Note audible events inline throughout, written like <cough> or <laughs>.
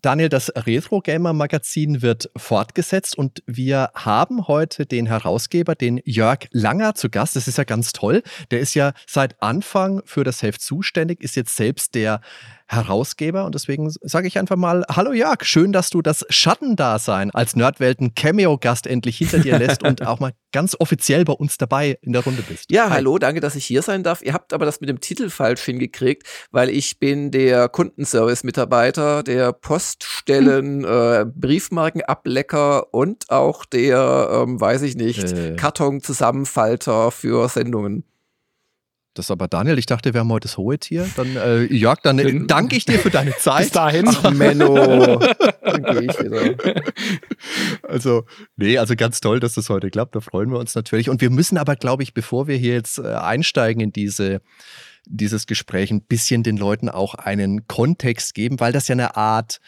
Daniel, das Retro Gamer Magazin wird fortgesetzt und wir haben heute den Herausgeber, den Jörg Langer, zu Gast. Das ist ja ganz toll. Der ist ja seit Anfang für das Heft zuständig, ist jetzt selbst der Herausgeber und deswegen sage ich einfach mal, hallo Jörg, schön, dass du das Schattendasein als Nerdwelten Cameo-Gast endlich hinter dir lässt und auch mal ganz offiziell bei uns dabei in der Runde bist. Ja, Hi. hallo, danke, dass ich hier sein darf. Ihr habt aber das mit dem Titel falsch hingekriegt, weil ich bin der Kundenservice-Mitarbeiter, der Poststellen, hm. äh, Briefmarkenablecker und auch der, ähm, weiß ich nicht, äh. Kartonzusammenfalter für Sendungen. Das ist aber Daniel, ich dachte, wir haben heute das hohe Tier. Dann, äh, Jörg, dann äh, danke ich dir für deine <laughs> Zeit. Bis dahin. Ach, <laughs> Menno. <laughs> dann gehe ich wieder. Also, nee, also ganz toll, dass das heute klappt. Da freuen wir uns natürlich. Und wir müssen aber, glaube ich, bevor wir hier jetzt äh, einsteigen in diese dieses Gespräch ein bisschen den Leuten auch einen Kontext geben, weil das ja eine Art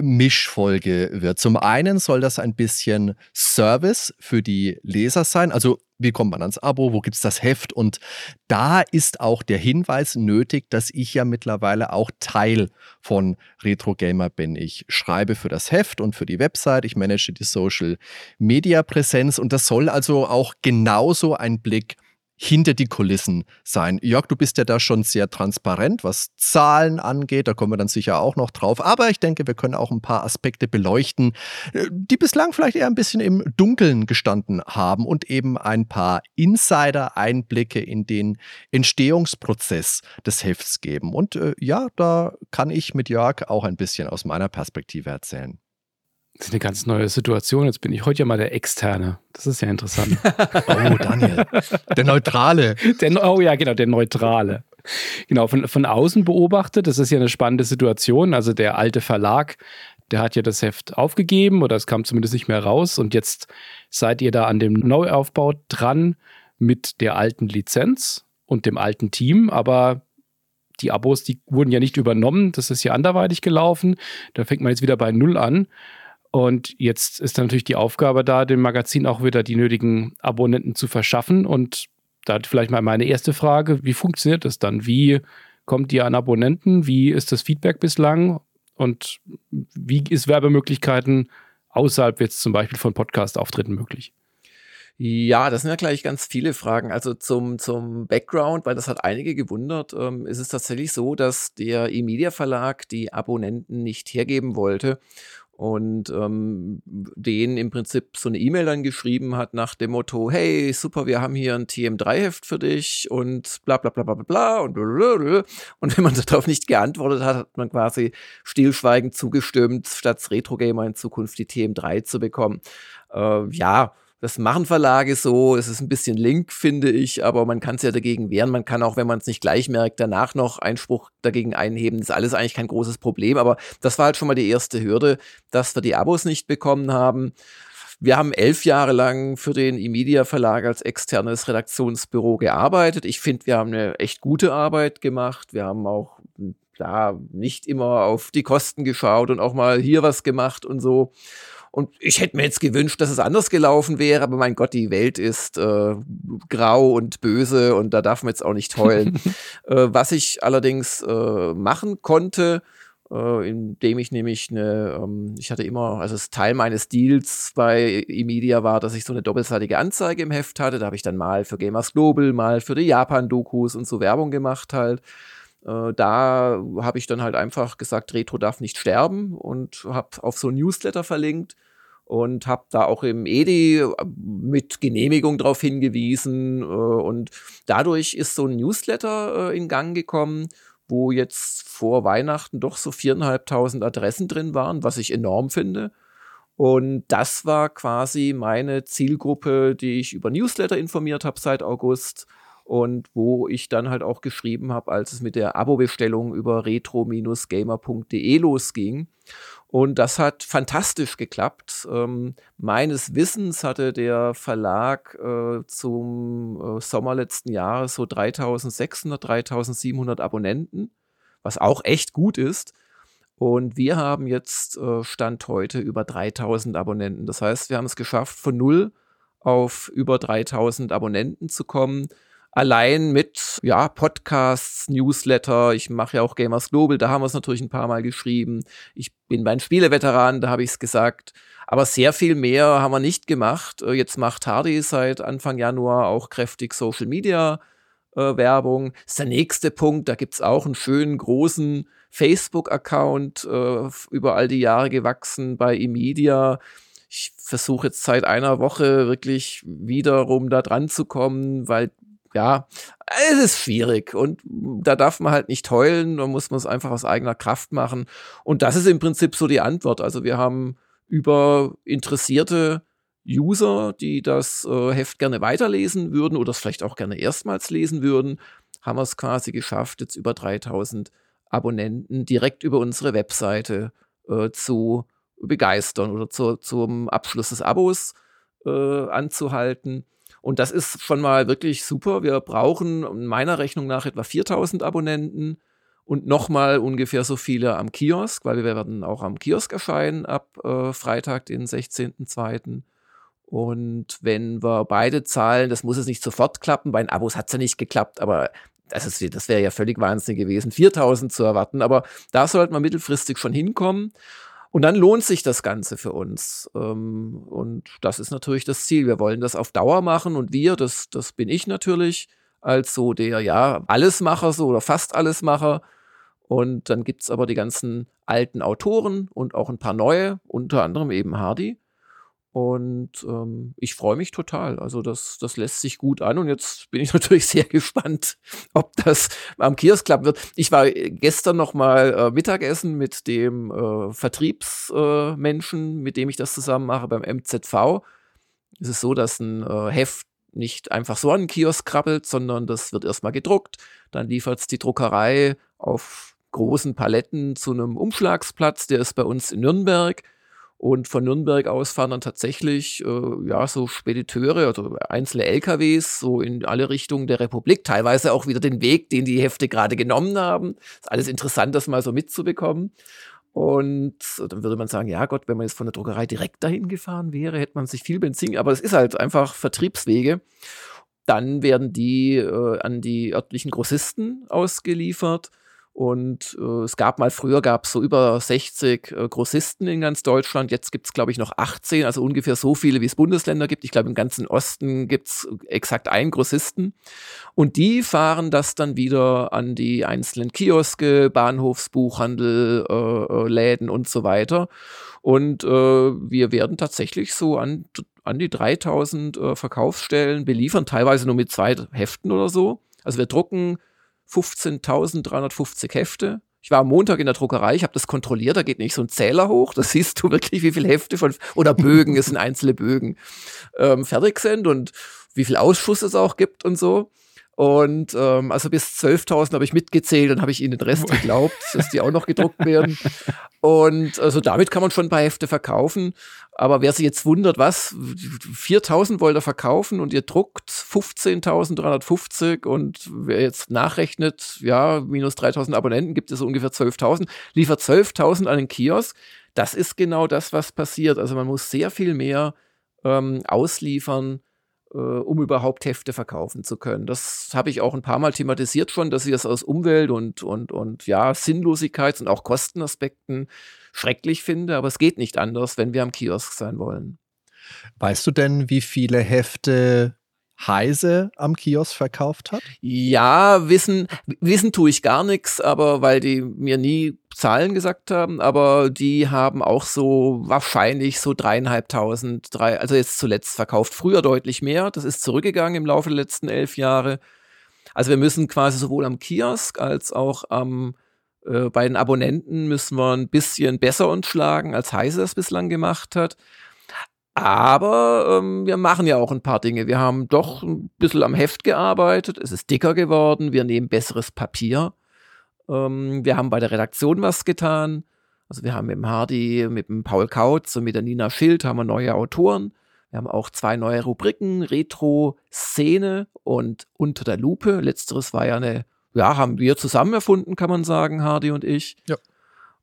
Mischfolge wird. Zum einen soll das ein bisschen Service für die Leser sein. Also wie kommt man ans Abo, wo gibt es das Heft? Und da ist auch der Hinweis nötig, dass ich ja mittlerweile auch Teil von Retro Gamer bin. Ich schreibe für das Heft und für die Website, ich manage die Social Media Präsenz und das soll also auch genauso ein Blick hinter die Kulissen sein. Jörg, du bist ja da schon sehr transparent, was Zahlen angeht. Da kommen wir dann sicher auch noch drauf. Aber ich denke, wir können auch ein paar Aspekte beleuchten, äh, die bislang vielleicht eher ein bisschen im Dunkeln gestanden haben und eben ein paar Insider-Einblicke in den Entstehungsprozess des Hefts geben. Und äh, ja, da kann ich mit Jörg auch ein bisschen aus meiner Perspektive erzählen. Das ist eine ganz neue Situation. Jetzt bin ich heute ja mal der Externe. Das ist ja interessant. <laughs> oh, Daniel. Der Neutrale. Der, oh ja, genau, der Neutrale. Genau, von, von außen beobachtet, das ist ja eine spannende Situation. Also der alte Verlag, der hat ja das Heft aufgegeben oder es kam zumindest nicht mehr raus. Und jetzt seid ihr da an dem Neuaufbau dran mit der alten Lizenz und dem alten Team. Aber die Abos, die wurden ja nicht übernommen. Das ist ja anderweitig gelaufen. Da fängt man jetzt wieder bei Null an. Und jetzt ist natürlich die Aufgabe da, dem Magazin auch wieder die nötigen Abonnenten zu verschaffen. Und da vielleicht mal meine erste Frage: Wie funktioniert das dann? Wie kommt ihr an Abonnenten? Wie ist das Feedback bislang? Und wie ist Werbemöglichkeiten außerhalb jetzt zum Beispiel von Podcast-Auftritten möglich? Ja, das sind ja gleich ganz viele Fragen. Also zum, zum Background, weil das hat einige gewundert, ähm, ist es tatsächlich so, dass der E-Media Verlag die Abonnenten nicht hergeben wollte und ähm, denen im Prinzip so eine E-Mail dann geschrieben hat nach dem Motto, hey, super, wir haben hier ein TM3-Heft für dich und bla bla bla bla bla und blablabla. und wenn man <laughs> darauf nicht geantwortet hat, hat man quasi stillschweigend zugestimmt, statt Retro Gamer in Zukunft die TM3 zu bekommen. Äh, ja, das machen Verlage so, es ist ein bisschen link, finde ich, aber man kann es ja dagegen wehren. Man kann auch, wenn man es nicht gleich merkt, danach noch Einspruch dagegen einheben. Das ist alles eigentlich kein großes Problem, aber das war halt schon mal die erste Hürde, dass wir die Abos nicht bekommen haben. Wir haben elf Jahre lang für den eMedia Verlag als externes Redaktionsbüro gearbeitet. Ich finde, wir haben eine echt gute Arbeit gemacht. Wir haben auch ja, nicht immer auf die Kosten geschaut und auch mal hier was gemacht und so. Und ich hätte mir jetzt gewünscht, dass es anders gelaufen wäre, aber mein Gott, die Welt ist äh, grau und böse und da darf man jetzt auch nicht heulen. <laughs> äh, was ich allerdings äh, machen konnte, äh, indem ich nämlich eine, ähm, ich hatte immer, also das Teil meines Deals bei eMedia war, dass ich so eine doppelseitige Anzeige im Heft hatte. Da habe ich dann mal für Gamers Global, mal für die Japan-Dokus und so Werbung gemacht halt. Äh, da habe ich dann halt einfach gesagt, Retro darf nicht sterben und habe auf so ein Newsletter verlinkt und habe da auch im EDI äh, mit Genehmigung darauf hingewiesen. Äh, und dadurch ist so ein Newsletter in Gang gekommen, wo jetzt vor Weihnachten doch so viereinhalbtausend Adressen drin waren, was ich enorm finde. Und das war quasi meine Zielgruppe, die ich über Newsletter informiert habe seit August und wo ich dann halt auch geschrieben habe, als es mit der Abo-Bestellung über retro-gamer.de losging. Und das hat fantastisch geklappt. Ähm, meines Wissens hatte der Verlag äh, zum äh, Sommer letzten Jahres so 3600, 3700 Abonnenten, was auch echt gut ist. Und wir haben jetzt äh, Stand heute über 3000 Abonnenten. Das heißt, wir haben es geschafft, von null auf über 3000 Abonnenten zu kommen allein mit ja, Podcasts, Newsletter, ich mache ja auch Gamers Global, da haben wir es natürlich ein paar Mal geschrieben. Ich bin bei den Spieleveteranen, da habe ich es gesagt. Aber sehr viel mehr haben wir nicht gemacht. Äh, jetzt macht Hardy seit Anfang Januar auch kräftig Social Media äh, Werbung. Das ist der nächste Punkt. Da gibt es auch einen schönen großen Facebook-Account äh, über all die Jahre gewachsen bei eMedia. Ich versuche jetzt seit einer Woche wirklich wiederum da dran zu kommen, weil ja, es ist schwierig und da darf man halt nicht heulen, da muss man es einfach aus eigener Kraft machen. Und das ist im Prinzip so die Antwort. Also wir haben über interessierte User, die das äh, Heft gerne weiterlesen würden oder es vielleicht auch gerne erstmals lesen würden, haben wir es quasi geschafft, jetzt über 3000 Abonnenten direkt über unsere Webseite äh, zu begeistern oder zu, zum Abschluss des Abos äh, anzuhalten. Und das ist schon mal wirklich super. Wir brauchen meiner Rechnung nach etwa 4000 Abonnenten und nochmal ungefähr so viele am Kiosk, weil wir werden auch am Kiosk erscheinen ab äh, Freitag, den 16.02. Und wenn wir beide zahlen, das muss es nicht sofort klappen, bei den Abos hat es ja nicht geklappt, aber das, das wäre ja völlig wahnsinnig gewesen, 4000 zu erwarten. Aber da sollte man mittelfristig schon hinkommen. Und dann lohnt sich das Ganze für uns. Ähm, und das ist natürlich das Ziel. Wir wollen das auf Dauer machen und wir, das, das bin ich natürlich, als so der, ja, Allesmacher so oder fast Allesmacher. Und dann gibt es aber die ganzen alten Autoren und auch ein paar neue, unter anderem eben Hardy. Und ähm, ich freue mich total. Also das, das lässt sich gut an. Und jetzt bin ich <laughs> natürlich sehr gespannt, ob das am Kiosk klappen wird. Ich war äh, gestern noch mal äh, Mittagessen mit dem äh, Vertriebsmenschen, äh, mit dem ich das zusammen mache beim MZV. Es ist so, dass ein äh, Heft nicht einfach so an den Kiosk krabbelt, sondern das wird erstmal gedruckt. Dann liefert es die Druckerei auf großen Paletten zu einem Umschlagsplatz. Der ist bei uns in Nürnberg. Und von Nürnberg aus fahren dann tatsächlich äh, ja so Spediteure, also einzelne LKWs, so in alle Richtungen der Republik, teilweise auch wieder den Weg, den die Hefte gerade genommen haben. Ist alles interessant, das mal so mitzubekommen. Und dann würde man sagen, ja Gott, wenn man jetzt von der Druckerei direkt dahin gefahren wäre, hätte man sich viel Benzin, aber es ist halt einfach Vertriebswege. Dann werden die äh, an die örtlichen Grossisten ausgeliefert. Und äh, es gab mal früher gab es so über 60 äh, Grossisten in ganz Deutschland. Jetzt gibt es, glaube ich, noch 18, also ungefähr so viele, wie es Bundesländer gibt. Ich glaube, im ganzen Osten gibt es exakt einen Grossisten. Und die fahren das dann wieder an die einzelnen Kioske, Bahnhofsbuchhandel, äh, äh, Läden und so weiter. Und äh, wir werden tatsächlich so an, an die 3000 äh, Verkaufsstellen beliefern, teilweise nur mit zwei Heften oder so. Also wir drucken 15.350 Hefte. Ich war am Montag in der Druckerei, ich habe das kontrolliert, da geht nicht so ein Zähler hoch, da siehst du wirklich, wie viele Hefte von, oder Bögen, es sind einzelne Bögen, ähm, fertig sind und wie viel Ausschuss es auch gibt und so. Und ähm, also bis 12.000 habe ich mitgezählt, dann habe ich ihnen den Rest geglaubt, dass die auch noch gedruckt <laughs> werden. Und also damit kann man schon ein paar Hefte verkaufen. Aber wer sich jetzt wundert, was, 4.000 wollt ihr verkaufen und ihr druckt 15.350 und wer jetzt nachrechnet, ja, minus 3.000 Abonnenten gibt es so ungefähr 12.000, liefert 12.000 an den Kiosk. Das ist genau das, was passiert. Also man muss sehr viel mehr ähm, ausliefern, äh, um überhaupt Hefte verkaufen zu können. Das habe ich auch ein paar Mal thematisiert schon, dass ich das aus Umwelt- und, und, und ja, Sinnlosigkeits- und auch Kostenaspekten schrecklich finde, aber es geht nicht anders, wenn wir am Kiosk sein wollen. Weißt du denn, wie viele Hefte Heise am Kiosk verkauft hat? Ja, wissen, wissen tue ich gar nichts, aber weil die mir nie Zahlen gesagt haben, aber die haben auch so wahrscheinlich so dreieinhalbtausend, drei, also jetzt zuletzt verkauft. Früher deutlich mehr. Das ist zurückgegangen im Laufe der letzten elf Jahre. Also wir müssen quasi sowohl am Kiosk als auch am äh, bei den Abonnenten müssen wir ein bisschen besser uns schlagen, als Heise es bislang gemacht hat. Aber ähm, wir machen ja auch ein paar Dinge. Wir haben doch ein bisschen am Heft gearbeitet. Es ist dicker geworden. Wir nehmen besseres Papier. Ähm, wir haben bei der Redaktion was getan. Also wir haben mit dem Hardy, mit dem Paul Kautz und mit der Nina Schild haben wir neue Autoren. Wir haben auch zwei neue Rubriken, Retro, Szene und Unter der Lupe. Letzteres war ja eine, ja, haben wir zusammen erfunden, kann man sagen, Hardy und ich. Ja.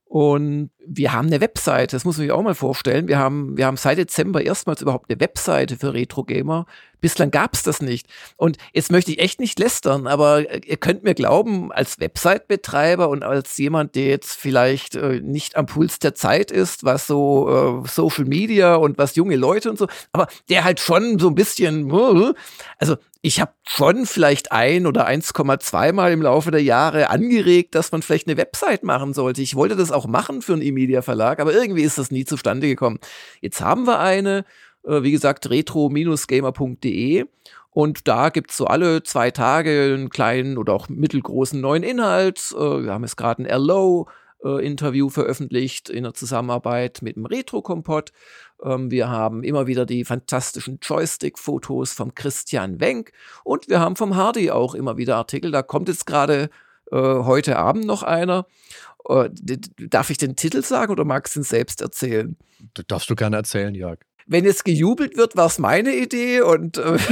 Und wir haben eine Webseite, das muss man sich auch mal vorstellen. Wir haben, wir haben seit Dezember erstmals überhaupt eine Webseite für Retro Gamer. Bislang gab es das nicht. Und jetzt möchte ich echt nicht lästern, aber ihr könnt mir glauben, als Website-Betreiber und als jemand, der jetzt vielleicht äh, nicht am Puls der Zeit ist, was so äh, Social Media und was junge Leute und so, aber der halt schon so ein bisschen, äh, also ich habe schon vielleicht ein oder 1,2 Mal im Laufe der Jahre angeregt, dass man vielleicht eine Website machen sollte. Ich wollte das auch machen für einen E-Media Verlag, aber irgendwie ist das nie zustande gekommen. Jetzt haben wir eine, äh, wie gesagt, retro-gamer.de und da gibt's so alle zwei Tage einen kleinen oder auch mittelgroßen neuen Inhalt. Äh, wir haben jetzt gerade ein Hello äh, Interview veröffentlicht in der Zusammenarbeit mit dem Retro-Kompott. Ähm, wir haben immer wieder die fantastischen Joystick-Fotos vom Christian Wenk und wir haben vom Hardy auch immer wieder Artikel. Da kommt jetzt gerade äh, heute Abend noch einer. Äh, darf ich den Titel sagen oder magst du ihn selbst erzählen? Das darfst du gerne erzählen, Jörg. Wenn jetzt gejubelt wird, war es meine Idee und äh <laughs>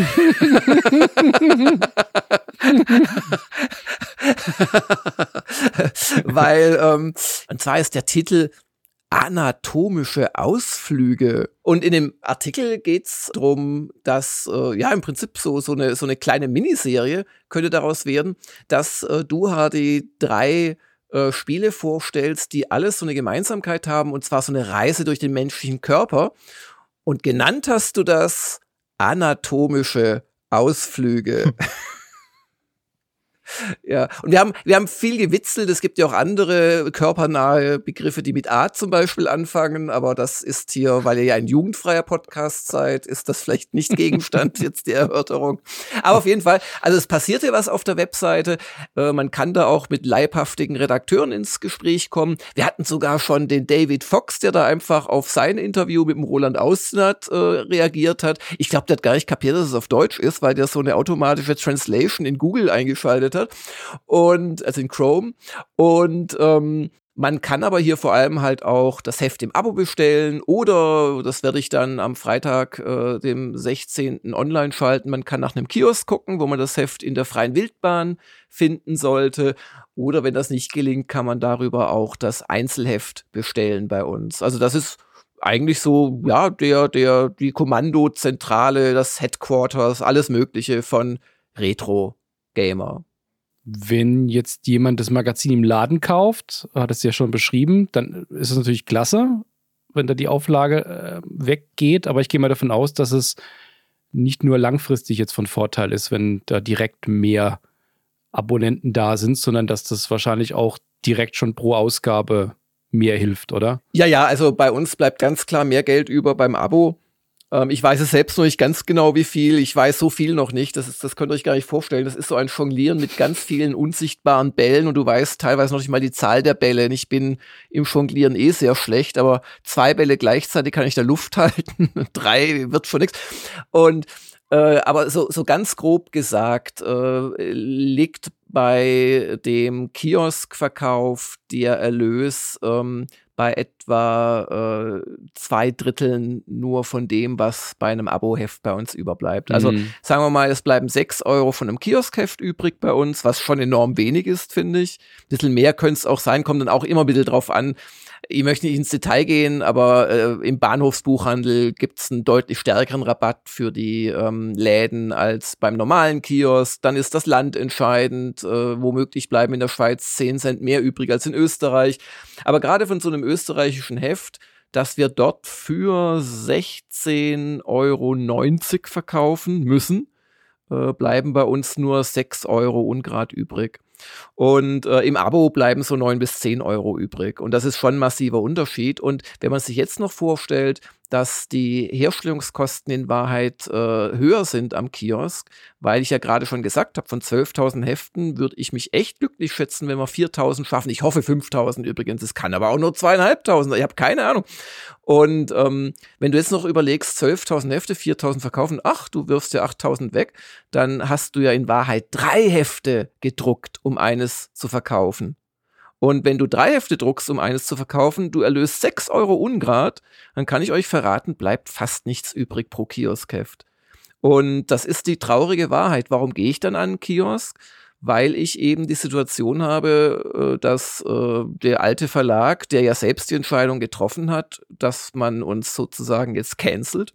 <laughs> weil ähm, und zwar ist der Titel anatomische Ausflüge. Und in dem Artikel geht's drum, dass äh, ja im Prinzip so, so, eine, so eine kleine Miniserie könnte daraus werden, dass äh, du HD drei äh, Spiele vorstellst, die alles so eine Gemeinsamkeit haben, und zwar so eine Reise durch den menschlichen Körper. Und genannt hast du das anatomische Ausflüge. <laughs> Ja, und wir haben, wir haben viel gewitzelt. Es gibt ja auch andere körpernahe Begriffe, die mit A zum Beispiel anfangen, aber das ist hier, weil ihr ja ein jugendfreier Podcast seid, ist das vielleicht nicht <laughs> Gegenstand jetzt der Erörterung. Aber auf jeden Fall, also es passiert ja was auf der Webseite. Äh, man kann da auch mit leibhaftigen Redakteuren ins Gespräch kommen. Wir hatten sogar schon den David Fox, der da einfach auf sein Interview mit dem Roland Austinat äh, reagiert hat. Ich glaube, der hat gar nicht kapiert, dass es auf Deutsch ist, weil der so eine automatische Translation in Google eingeschaltet hat hat. Und, also in Chrome. Und ähm, man kann aber hier vor allem halt auch das Heft im Abo bestellen oder, das werde ich dann am Freitag, äh, dem 16. online schalten, man kann nach einem Kiosk gucken, wo man das Heft in der freien Wildbahn finden sollte. Oder wenn das nicht gelingt, kann man darüber auch das Einzelheft bestellen bei uns. Also das ist eigentlich so, ja, der, der, die Kommandozentrale, das Headquarters, alles Mögliche von Retro Gamer. Wenn jetzt jemand das Magazin im Laden kauft, hat es ja schon beschrieben, dann ist es natürlich klasse, wenn da die Auflage äh, weggeht. Aber ich gehe mal davon aus, dass es nicht nur langfristig jetzt von Vorteil ist, wenn da direkt mehr Abonnenten da sind, sondern dass das wahrscheinlich auch direkt schon pro Ausgabe mehr hilft, oder? Ja, ja, also bei uns bleibt ganz klar mehr Geld über beim Abo. Ähm, ich weiß es selbst noch nicht ganz genau, wie viel. Ich weiß so viel noch nicht. Das, ist, das könnt ihr euch gar nicht vorstellen. Das ist so ein Jonglieren mit ganz vielen unsichtbaren Bällen und du weißt teilweise noch nicht mal die Zahl der Bälle. Ich bin im Jonglieren eh sehr schlecht, aber zwei Bälle gleichzeitig kann ich der Luft <laughs> halten. Drei wird schon nichts. Und äh, aber so, so ganz grob gesagt, äh, liegt bei dem Kioskverkauf der Erlös ähm, bei etwa äh, zwei Dritteln nur von dem, was bei einem Abo-Heft bei uns überbleibt. Also mhm. sagen wir mal, es bleiben sechs Euro von einem Kioskheft übrig bei uns, was schon enorm wenig ist, finde ich. Ein bisschen mehr könnte es auch sein, kommt dann auch immer ein bisschen drauf an, ich möchte nicht ins Detail gehen, aber äh, im Bahnhofsbuchhandel gibt es einen deutlich stärkeren Rabatt für die ähm, Läden als beim normalen Kiosk. Dann ist das Land entscheidend. Äh, womöglich bleiben in der Schweiz 10 Cent mehr übrig als in Österreich. Aber gerade von so einem österreichischen Heft, dass wir dort für 16,90 Euro verkaufen müssen, äh, bleiben bei uns nur 6 Euro ungrad übrig. Und äh, im Abo bleiben so neun bis zehn Euro übrig. Und das ist schon ein massiver Unterschied. Und wenn man sich jetzt noch vorstellt, dass die Herstellungskosten in Wahrheit äh, höher sind am Kiosk, weil ich ja gerade schon gesagt habe, von 12.000 Heften würde ich mich echt glücklich schätzen, wenn wir 4.000 schaffen. Ich hoffe 5.000 übrigens. Es kann aber auch nur 2.500. Ich habe keine Ahnung. Und ähm, wenn du jetzt noch überlegst, 12.000 Hefte, 4.000 verkaufen, ach, du wirfst ja 8.000 weg, dann hast du ja in Wahrheit drei Hefte gedruckt, um eines zu verkaufen. Und wenn du drei Hefte druckst, um eines zu verkaufen, du erlöst sechs Euro Ungrad, dann kann ich euch verraten, bleibt fast nichts übrig pro Kioskheft. Und das ist die traurige Wahrheit. Warum gehe ich dann an einen Kiosk? Weil ich eben die Situation habe, äh, dass äh, der alte Verlag, der ja selbst die Entscheidung getroffen hat, dass man uns sozusagen jetzt cancelt,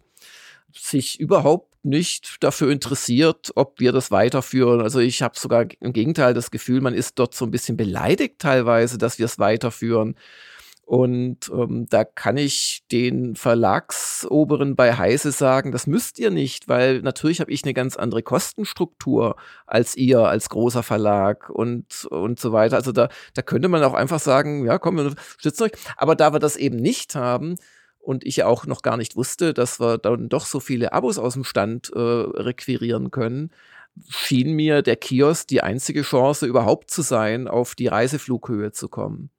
sich überhaupt nicht dafür interessiert, ob wir das weiterführen. Also ich habe sogar im Gegenteil das Gefühl, man ist dort so ein bisschen beleidigt teilweise, dass wir es weiterführen. Und ähm, da kann ich den Verlagsoberen bei Heise sagen, das müsst ihr nicht, weil natürlich habe ich eine ganz andere Kostenstruktur als ihr als großer Verlag und, und so weiter. Also da, da könnte man auch einfach sagen, ja, komm, wir stützen euch. Aber da wir das eben nicht haben, und ich auch noch gar nicht wusste, dass wir dann doch so viele Abos aus dem Stand äh, requirieren können, schien mir der Kiosk die einzige Chance überhaupt zu sein, auf die Reiseflughöhe zu kommen.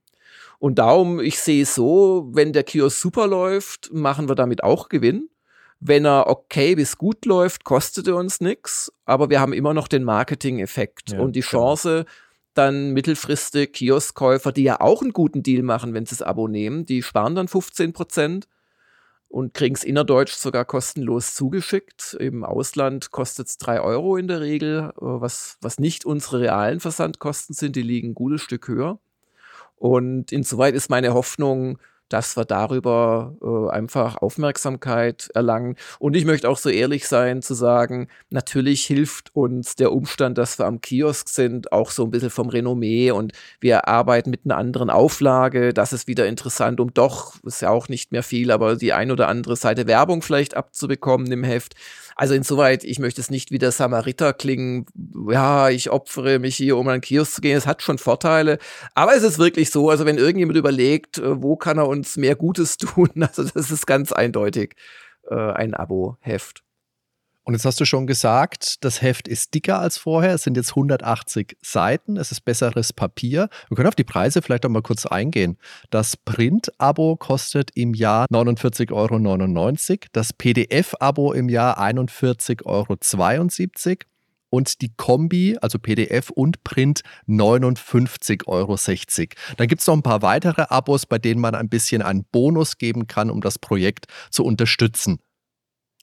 Und darum, ich sehe es so, wenn der Kiosk super läuft, machen wir damit auch Gewinn. Wenn er okay bis gut läuft, kostet er uns nichts, aber wir haben immer noch den Marketing-Effekt ja, und die. Chance, genau. Dann mittelfristig Kioskkäufer, die ja auch einen guten Deal machen, wenn sie das Abo nehmen, die sparen dann 15 Prozent und kriegen es innerdeutsch sogar kostenlos zugeschickt. Im Ausland kostet es drei Euro in der Regel, äh, was, was nicht unsere realen Versandkosten sind, die liegen ein gutes Stück höher. Und insoweit ist meine Hoffnung, dass wir darüber äh, einfach Aufmerksamkeit erlangen. Und ich möchte auch so ehrlich sein zu sagen, natürlich hilft uns der Umstand, dass wir am Kiosk sind, auch so ein bisschen vom Renommee und wir arbeiten mit einer anderen Auflage. Das ist wieder interessant, um doch, ist ja auch nicht mehr viel, aber die ein oder andere Seite Werbung vielleicht abzubekommen im Heft. Also insoweit, ich möchte es nicht wie der Samariter klingen, ja, ich opfere mich hier, um an den Kiosk zu gehen. Es hat schon Vorteile. Aber es ist wirklich so, also wenn irgendjemand überlegt, äh, wo kann er uns mehr Gutes <laughs> tun, also das ist ganz eindeutig äh, ein Abo-Heft. Und jetzt hast du schon gesagt, das Heft ist dicker als vorher. Es sind jetzt 180 Seiten. Es ist besseres Papier. Wir können auf die Preise vielleicht auch mal kurz eingehen. Das Print-Abo kostet im Jahr 49,99 Euro. Das PDF-Abo im Jahr 41,72 Euro. Und die Kombi, also PDF und Print, 59,60 Euro. Dann gibt es noch ein paar weitere Abos, bei denen man ein bisschen einen Bonus geben kann, um das Projekt zu unterstützen.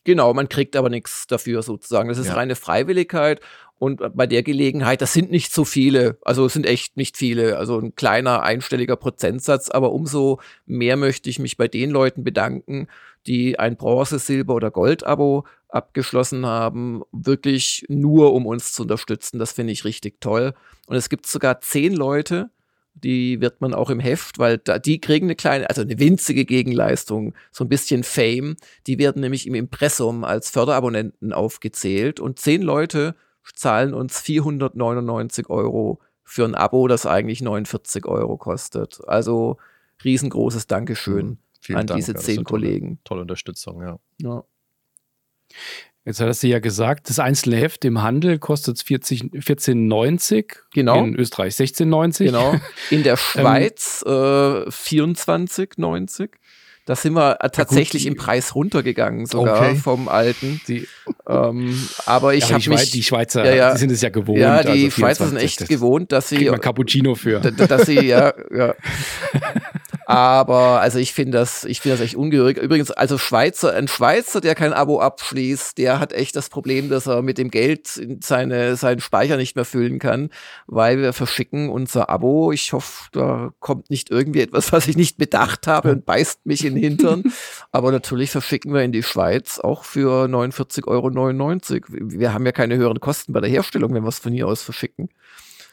Genau, man kriegt aber nichts dafür sozusagen. Das ist ja. reine Freiwilligkeit. Und bei der Gelegenheit, das sind nicht so viele, also es sind echt nicht viele, also ein kleiner einstelliger Prozentsatz, aber umso mehr möchte ich mich bei den Leuten bedanken, die ein Bronze, Silber oder Gold-Abo abgeschlossen haben, wirklich nur um uns zu unterstützen. Das finde ich richtig toll. Und es gibt sogar zehn Leute, die wird man auch im Heft, weil da, die kriegen eine kleine, also eine winzige Gegenleistung, so ein bisschen Fame. Die werden nämlich im Impressum als Förderabonnenten aufgezählt und zehn Leute zahlen uns 499 Euro für ein Abo, das eigentlich 49 Euro kostet. Also riesengroßes Dankeschön mhm. an Dank, diese zehn Kollegen. Tolle, tolle Unterstützung, ja. ja. Jetzt hast du ja gesagt, das einzelne Heft im Handel kostet 14,90. Genau. In Österreich 16,90. Genau. <laughs> In der ähm, Schweiz ähm, äh, 24,90. Da sind wir tatsächlich gut, im Preis runtergegangen, sogar okay. vom alten. Die, ähm, aber ich ja, habe mich. Die Schweizer, ja, ja, die sind es ja gewohnt. Ja, die also Schweizer sind echt gewohnt, dass sie. Man Cappuccino für. Dass sie, ja, ja. <laughs> Aber also ich finde das, ich finde das echt ungehörig. Übrigens, also Schweizer, ein Schweizer, der kein Abo abschließt, der hat echt das Problem, dass er mit dem Geld seine, seinen Speicher nicht mehr füllen kann, weil wir verschicken unser Abo. Ich hoffe, da kommt nicht irgendwie etwas, was ich nicht bedacht habe und beißt mich in den Hintern. <laughs> Aber natürlich verschicken wir in die Schweiz auch für 49,99 Euro. Wir haben ja keine höheren Kosten bei der Herstellung, wenn wir es von hier aus verschicken.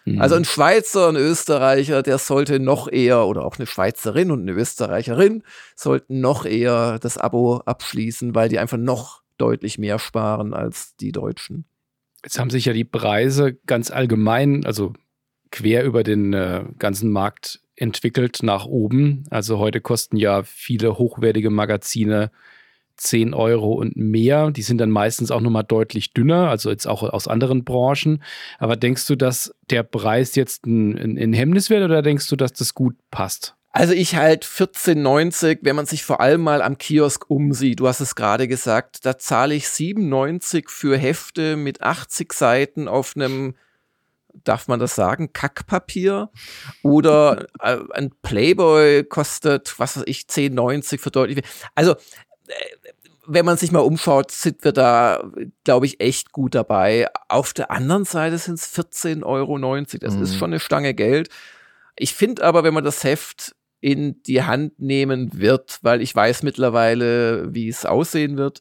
Mhm. Also ein Schweizer, ein Österreicher, der sollte noch eher, oder auch eine Schweizerin und eine Österreicherin, sollten noch eher das Abo abschließen, weil die einfach noch deutlich mehr sparen als die Deutschen. Jetzt haben sich ja die Preise ganz allgemein, also quer über den äh, ganzen Markt entwickelt nach oben. Also heute kosten ja viele hochwertige Magazine 10 Euro und mehr. Die sind dann meistens auch nochmal deutlich dünner, also jetzt auch aus anderen Branchen. Aber denkst du, dass der Preis jetzt ein, ein, ein Hemmnis wird oder denkst du, dass das gut passt? Also ich halt 14,90, wenn man sich vor allem mal am Kiosk umsieht, du hast es gerade gesagt, da zahle ich 7,90 für Hefte mit 80 Seiten auf einem darf man das sagen, Kackpapier oder äh, ein Playboy kostet, was weiß ich, 10,90 für deutlich. Also wenn man sich mal umschaut, sind wir da, glaube ich, echt gut dabei. Auf der anderen Seite sind es 14,90 Euro. Das mhm. ist schon eine Stange Geld. Ich finde aber, wenn man das Heft in die Hand nehmen wird, weil ich weiß mittlerweile, wie es aussehen wird,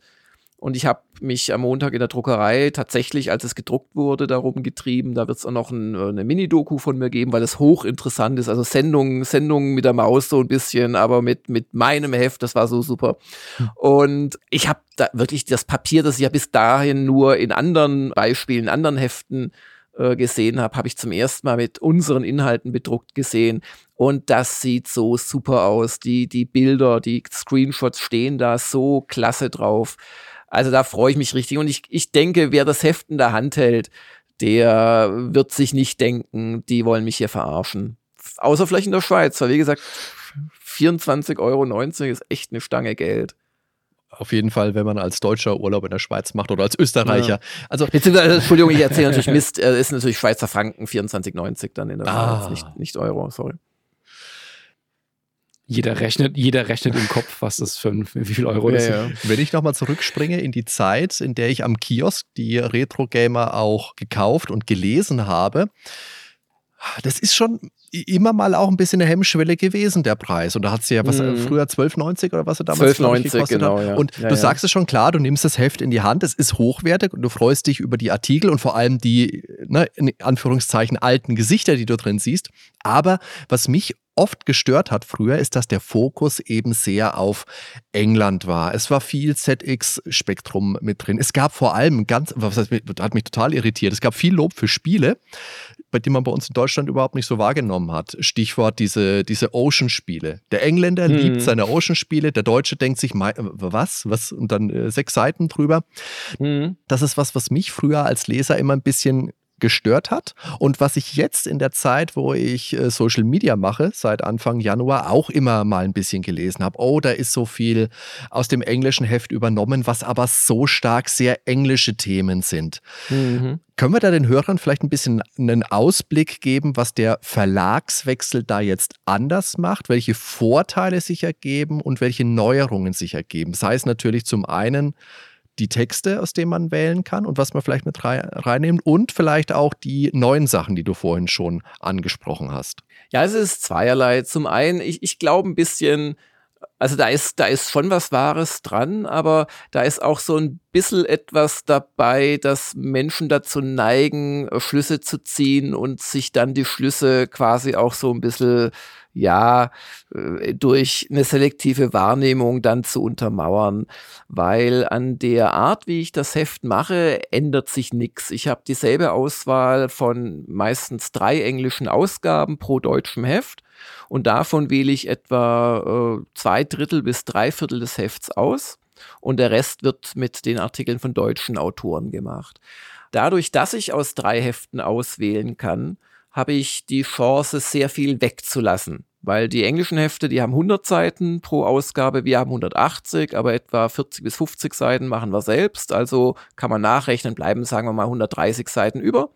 und ich habe mich am Montag in der Druckerei tatsächlich, als es gedruckt wurde, darum getrieben. Da wird es auch noch ein, äh, eine Mini-Doku von mir geben, weil es hochinteressant ist. Also Sendungen, Sendungen mit der Maus so ein bisschen, aber mit, mit meinem Heft, das war so super. Hm. Und ich habe da wirklich das Papier, das ich ja bis dahin nur in anderen Beispielen, anderen Heften äh, gesehen habe, habe ich zum ersten Mal mit unseren Inhalten bedruckt gesehen. Und das sieht so super aus. Die, die Bilder, die Screenshots stehen da so klasse drauf. Also da freue ich mich richtig. Und ich, ich denke, wer das Heft in der Hand hält, der wird sich nicht denken, die wollen mich hier verarschen. Außer vielleicht in der Schweiz, weil wie gesagt, 24,90 Euro ist echt eine Stange Geld. Auf jeden Fall, wenn man als Deutscher Urlaub in der Schweiz macht oder als Österreicher. Ja. Also, Beziehungsweise, Entschuldigung, ich erzähle natürlich Mist, äh, ist natürlich Schweizer Franken 24,90 dann in der ah. Schweiz, nicht, nicht Euro, sorry. Jeder rechnet, jeder rechnet im Kopf, was das für wie viel Euro das ja, ist. Wenn ich nochmal zurückspringe in die Zeit, in der ich am Kiosk die Retro Gamer auch gekauft und gelesen habe, das ist schon immer mal auch ein bisschen eine Hemmschwelle gewesen, der Preis. Und da hat sie ja was mm. früher 12,90 oder was er damals 12,90 gekostet genau, hat. Ja. Und ja, du ja. sagst es schon klar, du nimmst das Heft in die Hand, es ist hochwertig und du freust dich über die Artikel und vor allem die, ne, in Anführungszeichen, alten Gesichter, die du drin siehst. Aber was mich oft gestört hat früher, ist, dass der Fokus eben sehr auf England war. Es war viel ZX-Spektrum mit drin. Es gab vor allem ganz, was heißt, hat mich total irritiert, es gab viel Lob für Spiele, bei denen man bei uns in Deutschland überhaupt nicht so wahrgenommen hat. Stichwort diese, diese Ocean-Spiele. Der Engländer hm. liebt seine Ocean-Spiele, der Deutsche denkt sich, was? Was? Und dann äh, sechs Seiten drüber. Hm. Das ist was, was mich früher als Leser immer ein bisschen gestört hat und was ich jetzt in der Zeit, wo ich äh, Social Media mache, seit Anfang Januar, auch immer mal ein bisschen gelesen habe. Oh, da ist so viel aus dem englischen Heft übernommen, was aber so stark sehr englische Themen sind. Mhm. Können wir da den Hörern vielleicht ein bisschen einen Ausblick geben, was der Verlagswechsel da jetzt anders macht, welche Vorteile sich ergeben und welche Neuerungen sich ergeben? Sei es natürlich zum einen die Texte, aus denen man wählen kann und was man vielleicht mit reinnimmt und vielleicht auch die neuen Sachen, die du vorhin schon angesprochen hast. Ja, es ist zweierlei. Zum einen, ich, ich glaube ein bisschen, also da ist, da ist schon was Wahres dran, aber da ist auch so ein bisschen etwas dabei, dass Menschen dazu neigen, Schlüsse zu ziehen und sich dann die Schlüsse quasi auch so ein bisschen ja, äh, durch eine selektive Wahrnehmung dann zu untermauern, weil an der Art, wie ich das Heft mache, ändert sich nichts. Ich habe dieselbe Auswahl von meistens drei englischen Ausgaben pro deutschem Heft und davon wähle ich etwa äh, zwei Drittel bis drei Viertel des Hefts aus und der Rest wird mit den Artikeln von deutschen Autoren gemacht. Dadurch, dass ich aus drei Heften auswählen kann, habe ich die Chance, sehr viel wegzulassen. Weil die englischen Hefte, die haben 100 Seiten pro Ausgabe, wir haben 180, aber etwa 40 bis 50 Seiten machen wir selbst. Also kann man nachrechnen, bleiben, sagen wir mal, 130 Seiten über.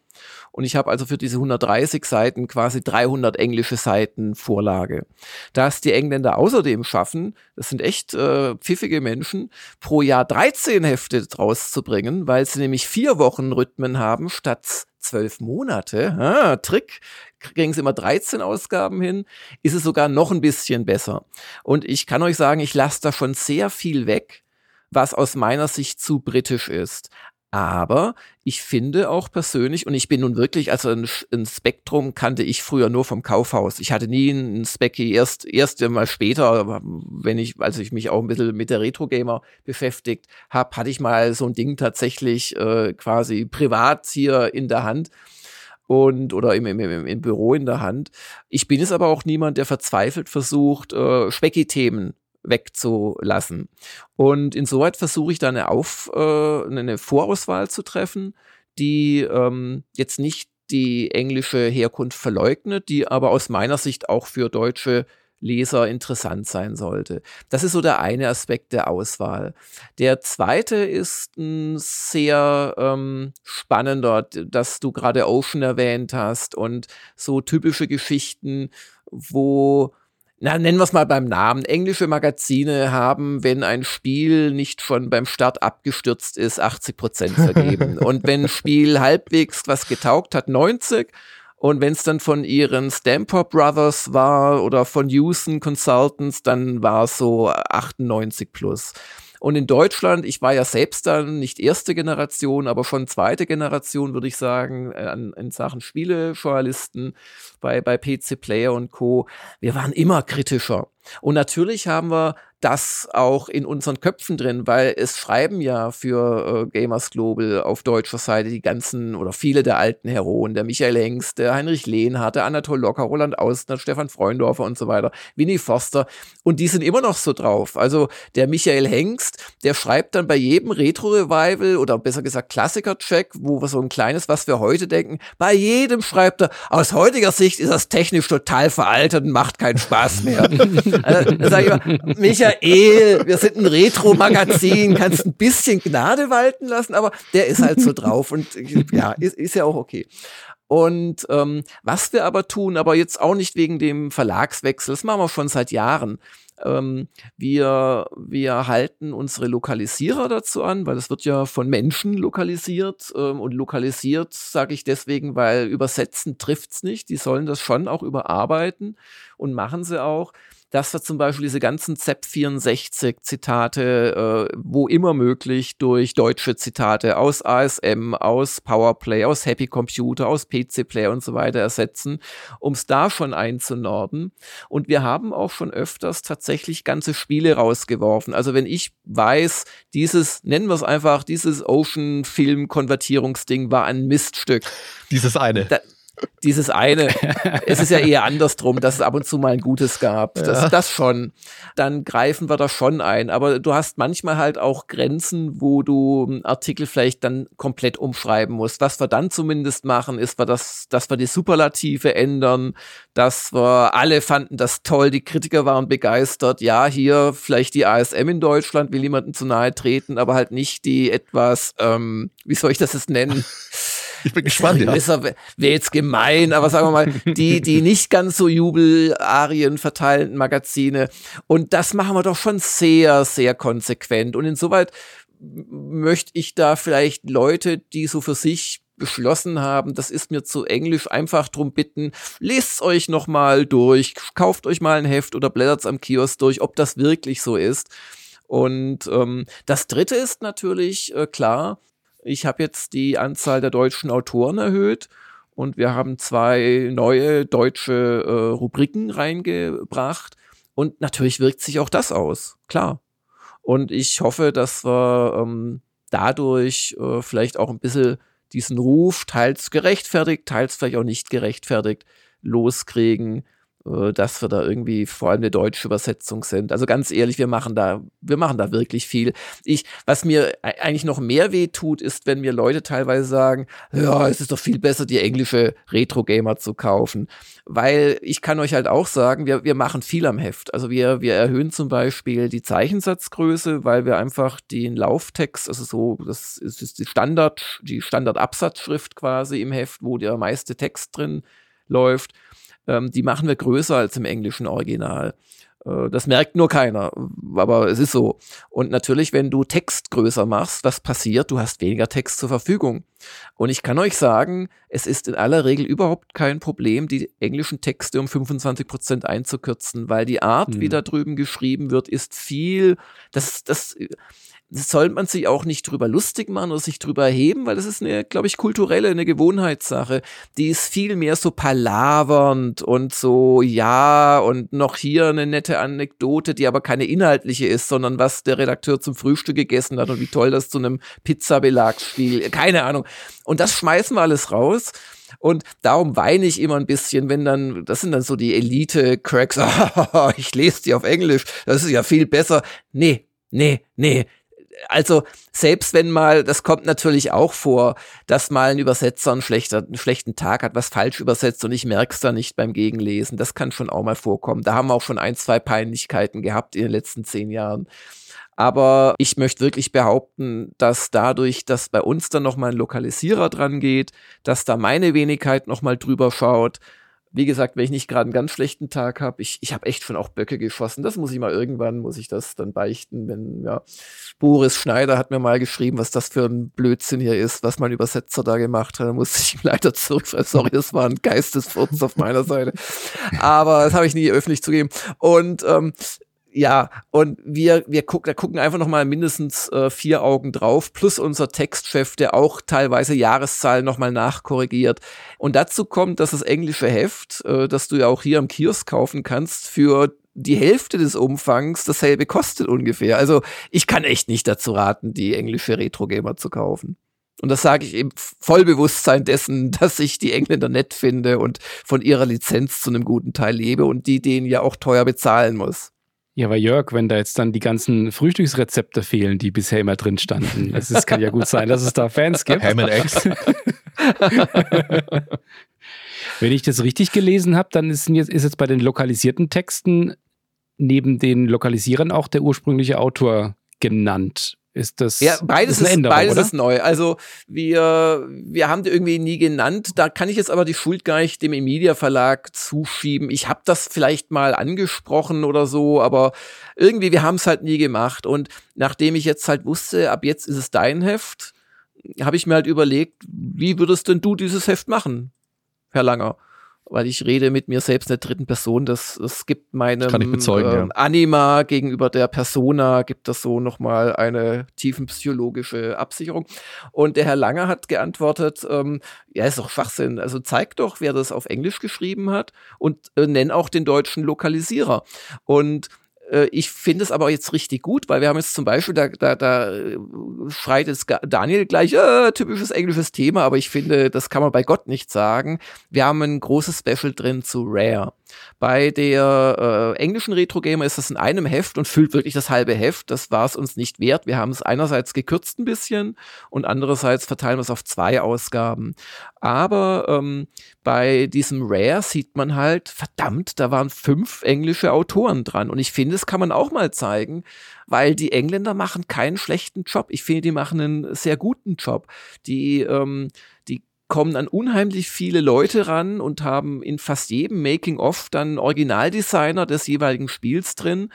Und ich habe also für diese 130 Seiten quasi 300 englische Seiten Vorlage. Da es die Engländer außerdem schaffen, das sind echt äh, pfiffige Menschen, pro Jahr 13 Hefte rauszubringen, weil sie nämlich vier Wochen Rhythmen haben statt zwölf Monate, ah, Trick, kriegen sie immer 13 Ausgaben hin, ist es sogar noch ein bisschen besser. Und ich kann euch sagen, ich lasse da schon sehr viel weg, was aus meiner Sicht zu britisch ist. Aber ich finde auch persönlich, und ich bin nun wirklich, also ein, ein, Spektrum kannte ich früher nur vom Kaufhaus. Ich hatte nie ein Specky, erst, erst mal später, wenn ich, als ich mich auch ein bisschen mit der Retro-Gamer beschäftigt habe, hatte ich mal so ein Ding tatsächlich äh, quasi privat hier in der Hand und oder im, im, im, im Büro in der Hand. Ich bin es aber auch niemand, der verzweifelt versucht, äh, Specki-Themen wegzulassen. Und insoweit versuche ich da eine, Auf, äh, eine Vorauswahl zu treffen, die ähm, jetzt nicht die englische Herkunft verleugnet, die aber aus meiner Sicht auch für deutsche Leser interessant sein sollte. Das ist so der eine Aspekt der Auswahl. Der zweite ist ein sehr ähm, spannender, dass du gerade Ocean erwähnt hast und so typische Geschichten, wo na, nennen wir es mal beim Namen. Englische Magazine haben, wenn ein Spiel nicht schon beim Start abgestürzt ist, 80 Prozent vergeben. <laughs> und wenn ein Spiel halbwegs was getaugt hat, 90. Und wenn es dann von ihren Stamper Brothers war oder von Houston Consultants, dann war es so 98 plus. Und in Deutschland, ich war ja selbst dann nicht erste Generation, aber schon zweite Generation, würde ich sagen, äh, in Sachen Spielejournalisten bei, bei PC Player und Co. Wir waren immer kritischer. Und natürlich haben wir das auch in unseren Köpfen drin, weil es schreiben ja für äh, Gamers Global auf deutscher Seite die ganzen oder viele der alten Heroen, der Michael Hengst, der Heinrich Lehnhardt, der Anatol Locker, Roland Austner, Stefan Freundorfer und so weiter, Winnie Foster und die sind immer noch so drauf. Also der Michael Hengst, der schreibt dann bei jedem Retro-Revival oder besser gesagt Klassiker-Check, wo wir so ein kleines, was wir heute denken, bei jedem schreibt er, aus heutiger Sicht ist das technisch total veraltet und macht keinen Spaß mehr. <laughs> also, sag ich immer, Michael, wir sind ein Retro-Magazin, kannst ein bisschen Gnade walten lassen, aber der ist halt so drauf und ja, ist, ist ja auch okay. Und ähm, was wir aber tun, aber jetzt auch nicht wegen dem Verlagswechsel, das machen wir schon seit Jahren. Ähm, wir, wir halten unsere Lokalisierer dazu an, weil es wird ja von Menschen lokalisiert ähm, und lokalisiert sage ich deswegen, weil übersetzen trifft's nicht. Die sollen das schon auch überarbeiten und machen sie auch dass wir zum Beispiel diese ganzen ZEP64-Zitate, äh, wo immer möglich, durch deutsche Zitate aus ASM, aus Powerplay, aus Happy Computer, aus PC Player und so weiter ersetzen, um es da schon einzunorden. Und wir haben auch schon öfters tatsächlich ganze Spiele rausgeworfen. Also wenn ich weiß, dieses, nennen wir es einfach, dieses Ocean-Film-Konvertierungsding war ein Miststück. Dieses eine. Da, dieses eine, es ist ja eher andersrum, dass es ab und zu mal ein Gutes gab. Das, ja. das schon. Dann greifen wir da schon ein. Aber du hast manchmal halt auch Grenzen, wo du Artikel vielleicht dann komplett umschreiben musst. Was wir dann zumindest machen, ist, dass, dass wir die Superlative ändern, dass wir alle fanden das toll, die Kritiker waren begeistert. Ja, hier vielleicht die ASM in Deutschland will jemandem zu nahe treten, aber halt nicht die etwas, ähm, wie soll ich das jetzt nennen? <laughs> Ich bin gespannt. Ja. Wäre jetzt gemein, aber sagen wir mal, die, die nicht ganz so Jubelarien verteilenden Magazine. Und das machen wir doch schon sehr, sehr konsequent. Und insoweit möchte ich da vielleicht Leute, die so für sich beschlossen haben, das ist mir zu englisch, einfach drum bitten, lest euch noch mal durch, kauft euch mal ein Heft oder blättert am Kiosk durch, ob das wirklich so ist. Und ähm, das Dritte ist natürlich äh, klar, ich habe jetzt die Anzahl der deutschen Autoren erhöht und wir haben zwei neue deutsche äh, Rubriken reingebracht. Und natürlich wirkt sich auch das aus, klar. Und ich hoffe, dass wir ähm, dadurch äh, vielleicht auch ein bisschen diesen Ruf, teils gerechtfertigt, teils vielleicht auch nicht gerechtfertigt, loskriegen, dass wir da irgendwie vor allem eine deutsche Übersetzung sind. Also ganz ehrlich, wir machen da, wir machen da wirklich viel. Ich, was mir eigentlich noch mehr weh tut, ist, wenn mir Leute teilweise sagen, ja, es ist doch viel besser, die englische Retro-Gamer zu kaufen. Weil ich kann euch halt auch sagen, wir, wir machen viel am Heft. Also wir, wir erhöhen zum Beispiel die Zeichensatzgröße, weil wir einfach den Lauftext, also so, das ist, ist die Standard, die Standardabsatzschrift quasi im Heft, wo der meiste Text drin läuft ähm, die machen wir größer als im englischen Original. Äh, das merkt nur keiner, aber es ist so. Und natürlich, wenn du Text größer machst, was passiert? Du hast weniger Text zur Verfügung. Und ich kann euch sagen, es ist in aller Regel überhaupt kein Problem, die englischen Texte um 25 Prozent einzukürzen, weil die Art, hm. wie da drüben geschrieben wird, ist viel, das, das, soll man sich auch nicht drüber lustig machen oder sich drüber erheben, weil das ist eine, glaube ich, kulturelle, eine Gewohnheitssache. Die ist viel mehr so palavernd und so, ja, und noch hier eine nette Anekdote, die aber keine inhaltliche ist, sondern was der Redakteur zum Frühstück gegessen hat und wie toll das zu einem Pizzabelagsspiel, keine Ahnung. Und das schmeißen wir alles raus. Und darum weine ich immer ein bisschen, wenn dann, das sind dann so die Elite-Cracks, <laughs> ich lese die auf Englisch, das ist ja viel besser. Nee, nee, nee, also selbst wenn mal, das kommt natürlich auch vor, dass mal ein Übersetzer einen, schlechter, einen schlechten Tag hat, was falsch übersetzt und ich merk's da nicht beim Gegenlesen. Das kann schon auch mal vorkommen. Da haben wir auch schon ein, zwei Peinlichkeiten gehabt in den letzten zehn Jahren. Aber ich möchte wirklich behaupten, dass dadurch, dass bei uns dann nochmal ein Lokalisierer dran geht, dass da meine Wenigkeit nochmal drüber schaut, wie gesagt, wenn ich nicht gerade einen ganz schlechten Tag habe, ich, ich habe echt schon auch Böcke geschossen. Das muss ich mal irgendwann, muss ich das dann beichten, wenn, ja. Boris Schneider hat mir mal geschrieben, was das für ein Blödsinn hier ist, was mein Übersetzer da gemacht hat. Da musste ich ihm <laughs> leider zurück. Sorry, das war ein Geistesfurz auf meiner Seite. Aber das habe ich nie öffentlich zugeben. Und ähm, ja, und wir, wir gucken, da gucken einfach noch mal mindestens äh, vier Augen drauf, plus unser Textchef, der auch teilweise Jahreszahlen noch mal nachkorrigiert. Und dazu kommt, dass das englische Heft, äh, das du ja auch hier am Kiosk kaufen kannst, für die Hälfte des Umfangs dasselbe kostet ungefähr. Also ich kann echt nicht dazu raten, die englische Retro-Gamer zu kaufen. Und das sage ich im Vollbewusstsein dessen, <laughs> dass ich die Engländer nett finde und von ihrer Lizenz zu einem guten Teil lebe und die denen ja auch teuer bezahlen muss. Ja, aber Jörg, wenn da jetzt dann die ganzen Frühstücksrezepte fehlen, die bisher immer drin standen, <laughs> es ist, kann ja gut sein, dass es da Fans gibt. Ham and Eggs. <laughs> wenn ich das richtig gelesen habe, dann ist jetzt, ist jetzt bei den lokalisierten Texten neben den Lokalisierern auch der ursprüngliche Autor genannt. Ist das ja, beides, ist, Änderung, beides ist neu. Also wir, wir haben die irgendwie nie genannt. Da kann ich jetzt aber die Schuld gar nicht dem Emilia Verlag zuschieben. Ich habe das vielleicht mal angesprochen oder so, aber irgendwie, wir haben es halt nie gemacht. Und nachdem ich jetzt halt wusste, ab jetzt ist es dein Heft, habe ich mir halt überlegt, wie würdest denn du dieses Heft machen, Herr Langer? Weil ich rede mit mir selbst in der dritten Person. Das, es gibt meinem bezeugen, äh, ja. Anima gegenüber der Persona gibt das so nochmal eine tiefenpsychologische Absicherung. Und der Herr Langer hat geantwortet, ähm, ja, ist doch Schwachsinn. Also zeig doch, wer das auf Englisch geschrieben hat und äh, nenn auch den deutschen Lokalisierer. Und ich finde es aber jetzt richtig gut, weil wir haben jetzt zum Beispiel, da, da, da äh, schreit jetzt Daniel gleich, äh, typisches englisches Thema, aber ich finde, das kann man bei Gott nicht sagen. Wir haben ein großes Special drin zu Rare. Bei der äh, englischen Retro Gamer ist das in einem Heft und füllt wirklich das halbe Heft. Das war es uns nicht wert. Wir haben es einerseits gekürzt ein bisschen und andererseits verteilen wir es auf zwei Ausgaben. Aber ähm, bei diesem Rare sieht man halt, verdammt, da waren fünf englische Autoren dran. Und ich finde, das kann man auch mal zeigen, weil die Engländer machen keinen schlechten Job. Ich finde, die machen einen sehr guten Job. Die, ähm, die kommen an unheimlich viele Leute ran und haben in fast jedem Making-of dann Originaldesigner des jeweiligen Spiels drin.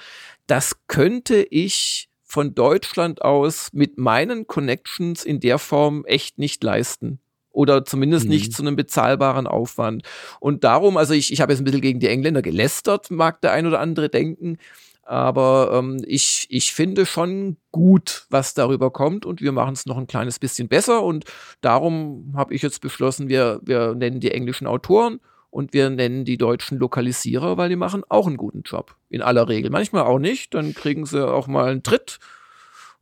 Das könnte ich von Deutschland aus mit meinen Connections in der Form echt nicht leisten. Oder zumindest mhm. nicht zu einem bezahlbaren Aufwand. Und darum, also ich, ich habe jetzt ein bisschen gegen die Engländer gelästert, mag der ein oder andere denken. Aber ähm, ich, ich finde schon gut, was darüber kommt und wir machen es noch ein kleines bisschen besser. Und darum habe ich jetzt beschlossen, wir, wir nennen die englischen Autoren und wir nennen die deutschen Lokalisierer, weil die machen auch einen guten Job. In aller Regel. Manchmal auch nicht, dann kriegen sie auch mal einen Tritt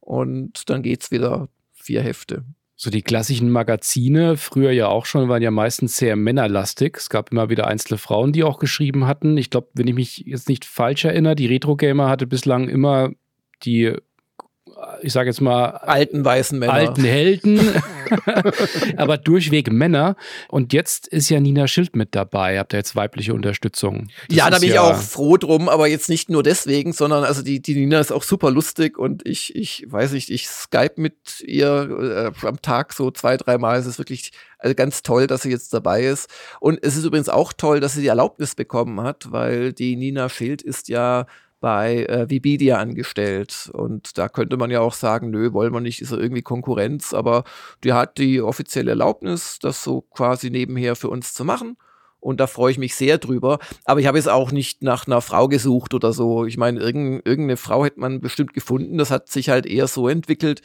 und dann geht es wieder vier Hefte. So die klassischen Magazine, früher ja auch schon, waren ja meistens sehr männerlastig. Es gab immer wieder einzelne Frauen, die auch geschrieben hatten. Ich glaube, wenn ich mich jetzt nicht falsch erinnere, die Retro Gamer hatte bislang immer die ich sage jetzt mal, alten weißen Männer. Alten Helden, <laughs> aber durchweg Männer. Und jetzt ist ja Nina Schild mit dabei. Habt ihr jetzt weibliche Unterstützung? Das ja, da bin ja ich auch froh drum, aber jetzt nicht nur deswegen, sondern also die, die Nina ist auch super lustig und ich, ich weiß nicht, ich Skype mit ihr äh, am Tag so zwei, dreimal. Es ist wirklich also ganz toll, dass sie jetzt dabei ist. Und es ist übrigens auch toll, dass sie die Erlaubnis bekommen hat, weil die Nina Schild ist ja bei äh, Vibidia angestellt. Und da könnte man ja auch sagen, nö, wollen wir nicht, ist ja irgendwie Konkurrenz, aber die hat die offizielle Erlaubnis, das so quasi nebenher für uns zu machen. Und da freue ich mich sehr drüber. Aber ich habe jetzt auch nicht nach einer Frau gesucht oder so. Ich meine, irgend, irgendeine Frau hätte man bestimmt gefunden. Das hat sich halt eher so entwickelt,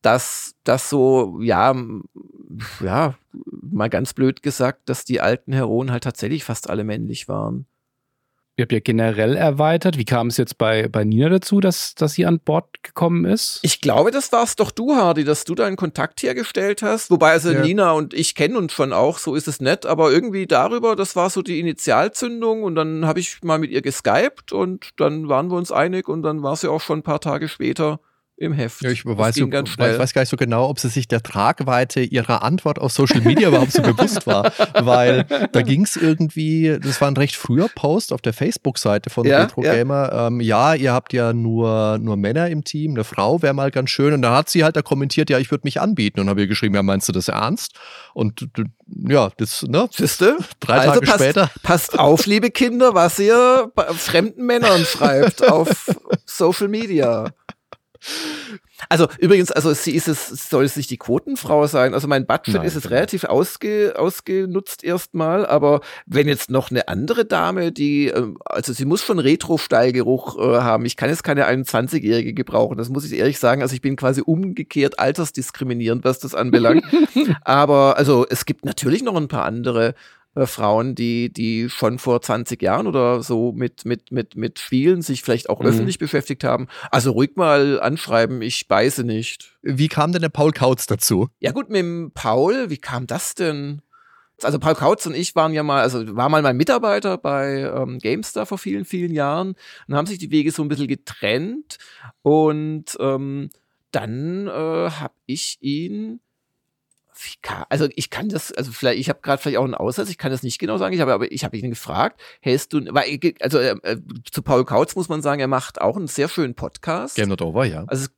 dass das so, ja, ja, mal ganz blöd gesagt, dass die alten Heroen halt tatsächlich fast alle männlich waren. Ihr habt ja generell erweitert. Wie kam es jetzt bei, bei Nina dazu, dass, dass sie an Bord gekommen ist? Ich glaube, das warst doch du, Hardy, dass du deinen Kontakt hergestellt hast. Wobei also ja. Nina und ich kennen uns schon auch, so ist es nett. Aber irgendwie darüber, das war so die Initialzündung. Und dann habe ich mal mit ihr geskypt und dann waren wir uns einig und dann war sie auch schon ein paar Tage später im Heft. Ja, ich weiß, so, weiß, weiß, gar nicht so genau, ob sie sich der Tragweite ihrer Antwort auf Social Media überhaupt so bewusst war. Weil da ging es irgendwie, das war ein recht früher Post auf der Facebook-Seite von ja, Retro Gamer. Ja. Ähm, ja. ihr habt ja nur, nur Männer im Team, eine Frau wäre mal ganz schön. Und da hat sie halt da kommentiert, ja, ich würde mich anbieten. Und habe ihr geschrieben, ja, meinst du das ernst? Und ja, das, ne? Siehste? Drei also Tage passt, später. Passt auf, liebe Kinder, was ihr fremden Männern schreibt auf <laughs> Social Media. Also übrigens, also sie ist es, soll es nicht die Quotenfrau sein. Also mein Budget Nein, ist es relativ ausge, ausgenutzt erstmal, aber wenn jetzt noch eine andere Dame, die, ähm, also sie muss schon Retro-Stallgeruch äh, haben. Ich kann jetzt keine 21-Jährige gebrauchen, das muss ich ehrlich sagen. Also ich bin quasi umgekehrt altersdiskriminierend, was das anbelangt. <laughs> aber also es gibt natürlich noch ein paar andere äh, Frauen, die, die schon vor 20 Jahren oder so mit, mit, mit, mit Spielen sich vielleicht auch mhm. öffentlich beschäftigt haben. Also ruhig mal anschreiben, ich beiße nicht. Wie kam denn der Paul Kautz dazu? Ja gut, mit dem Paul, wie kam das denn? Also Paul Kautz und ich waren ja mal, also war mal mein Mitarbeiter bei ähm, GameStar vor vielen, vielen Jahren und haben sich die Wege so ein bisschen getrennt und ähm, dann äh, habe ich ihn also ich kann das, also vielleicht, ich habe gerade vielleicht auch einen Aussatz, ich kann das nicht genau sagen, ich habe aber ich habe ihn gefragt, hältst du, weil, also äh, äh, zu Paul Kautz muss man sagen, er macht auch einen sehr schönen Podcast. Game Not Over, ja. Also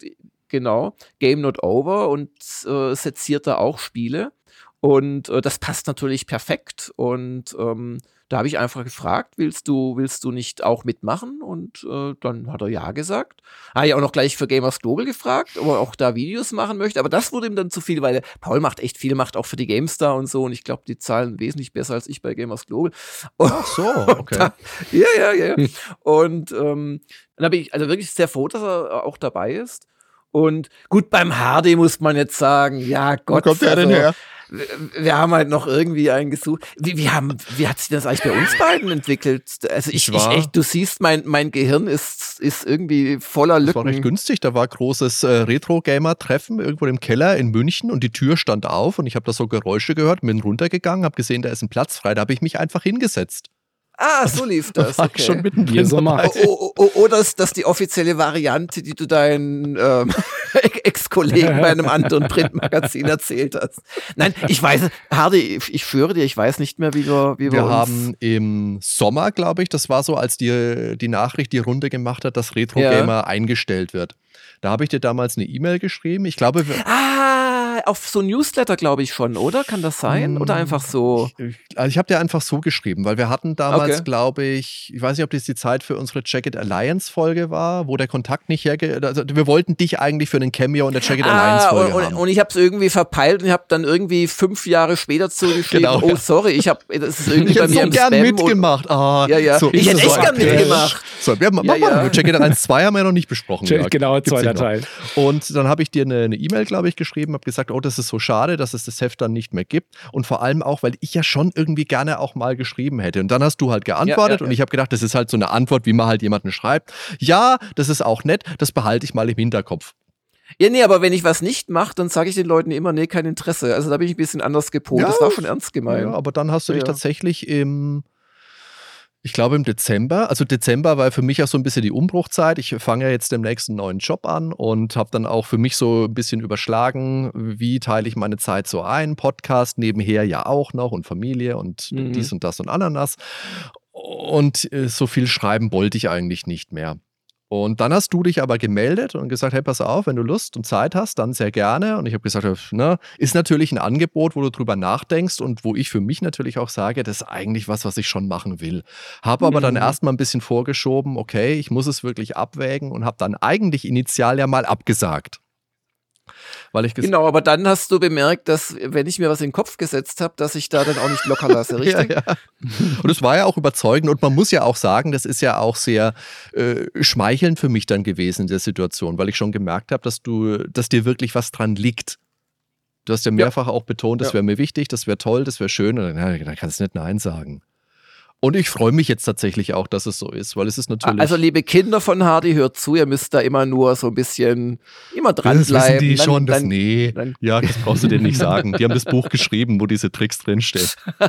genau, Game Not Over und äh, seziert da auch Spiele und äh, das passt natürlich perfekt und ähm, da habe ich einfach gefragt, willst du, willst du nicht auch mitmachen? Und äh, dann hat er ja gesagt. Habe ich auch noch gleich für Gamers Global gefragt, ob er auch da Videos machen möchte. Aber das wurde ihm dann zu viel, weil Paul macht echt viel, macht auch für die GameStar und so. Und ich glaube, die zahlen wesentlich besser als ich bei Gamers Global. Und Ach so, <laughs> okay. Da, ja, ja, ja. Hm. Und ähm, dann habe ich also wirklich sehr froh, dass er auch dabei ist. Und gut, beim HD muss man jetzt sagen, ja Gott. Wo kommt der also, denn her? Wir haben halt noch irgendwie einen gesucht. Wie, wie, haben, wie hat sich das eigentlich bei uns beiden entwickelt? Also ich, ich echt, du siehst, mein, mein Gehirn ist, ist irgendwie voller Lücken. Das war recht günstig. Da war großes äh, Retro-Gamer-Treffen irgendwo im Keller in München und die Tür stand auf und ich habe da so Geräusche gehört, bin runtergegangen, habe gesehen, da ist ein Platz frei. Da habe ich mich einfach hingesetzt. Ah, so lief das. Okay. Schon mittendrin so mal. Oh, oh, oh, oder ist das die offizielle Variante, die du deinen ähm, <laughs> Ex-Kollegen bei einem anderen Printmagazin erzählt hast? Nein, ich weiß, Hardy, ich schwöre dir, ich weiß nicht mehr, wie wir, wie wir, wir haben im Sommer, glaube ich, das war so, als die, die Nachricht die Runde gemacht hat, dass Retro Gamer ja. eingestellt wird. Da habe ich dir damals eine E-Mail geschrieben. Ich glaube, ah, auf so ein Newsletter glaube ich schon, oder? Kann das sein? Oder hm, einfach so? Ich, also ich habe dir einfach so geschrieben, weil wir hatten damals, okay. glaube ich, ich weiß nicht, ob das die Zeit für unsere Jacket Alliance Folge war, wo der Kontakt nicht herge... Also wir wollten dich eigentlich für einen Cameo in der Jacket ah, Alliance Folge und, haben. Und ich habe es irgendwie verpeilt und habe dann irgendwie fünf Jahre später zugeschrieben, genau, oh sorry, ich habe das ist <laughs> irgendwie ich bei mir so im gern Spam mitgemacht. Ah, ja, ja. So, ich hätte echt so gern mitgemacht. So, wir, ja, mach ja. mal, Jacket Alliance 2 haben wir ja noch nicht besprochen. Genau, zweiter Teil. Und dann habe ich dir eine E-Mail, e glaube ich, geschrieben, habe gesagt, oh, das ist so schade, dass es das Heft dann nicht mehr gibt. Und vor allem auch, weil ich ja schon irgendwie gerne auch mal geschrieben hätte. Und dann hast du halt geantwortet ja, ja, und ich habe gedacht, das ist halt so eine Antwort, wie man halt jemanden schreibt. Ja, das ist auch nett, das behalte ich mal im Hinterkopf. Ja, nee, aber wenn ich was nicht mache, dann sage ich den Leuten immer, nee, kein Interesse. Also da bin ich ein bisschen anders gepolt. Ja, das war schon ernst gemeint. Ja, aber dann hast du dich tatsächlich im ich glaube im Dezember. Also Dezember war für mich auch so ein bisschen die Umbruchzeit. Ich fange ja jetzt demnächst einen neuen Job an und habe dann auch für mich so ein bisschen überschlagen, wie teile ich meine Zeit so ein. Podcast nebenher ja auch noch und Familie und mhm. dies und das und Ananas. Und äh, so viel schreiben wollte ich eigentlich nicht mehr. Und dann hast du dich aber gemeldet und gesagt, hey, pass auf, wenn du Lust und Zeit hast, dann sehr gerne. Und ich habe gesagt, ne, ist natürlich ein Angebot, wo du drüber nachdenkst und wo ich für mich natürlich auch sage, das ist eigentlich was, was ich schon machen will. Habe aber mhm. dann erstmal ein bisschen vorgeschoben, okay, ich muss es wirklich abwägen und habe dann eigentlich initial ja mal abgesagt. Weil ich genau, aber dann hast du bemerkt, dass wenn ich mir was in den Kopf gesetzt habe, dass ich da dann auch nicht locker lasse, <laughs> richtig? ja, ja. Und es war ja auch überzeugend und man muss ja auch sagen, das ist ja auch sehr äh, schmeichelnd für mich dann gewesen in der Situation, weil ich schon gemerkt habe, dass du, dass dir wirklich was dran liegt. Du hast ja mehrfach ja. auch betont, das wäre mir wichtig, das wäre toll, das wäre schön und dann, dann kannst du nicht Nein sagen. Und ich freue mich jetzt tatsächlich auch, dass es so ist, weil es ist natürlich. Also, liebe Kinder von Hardy, hört zu, ihr müsst da immer nur so ein bisschen immer dranbleiben. Das wissen die dann, schon, das, dann, nee. Dann, ja, das brauchst du denen nicht sagen. Die haben das Buch geschrieben, wo diese Tricks drinstehen. <laughs>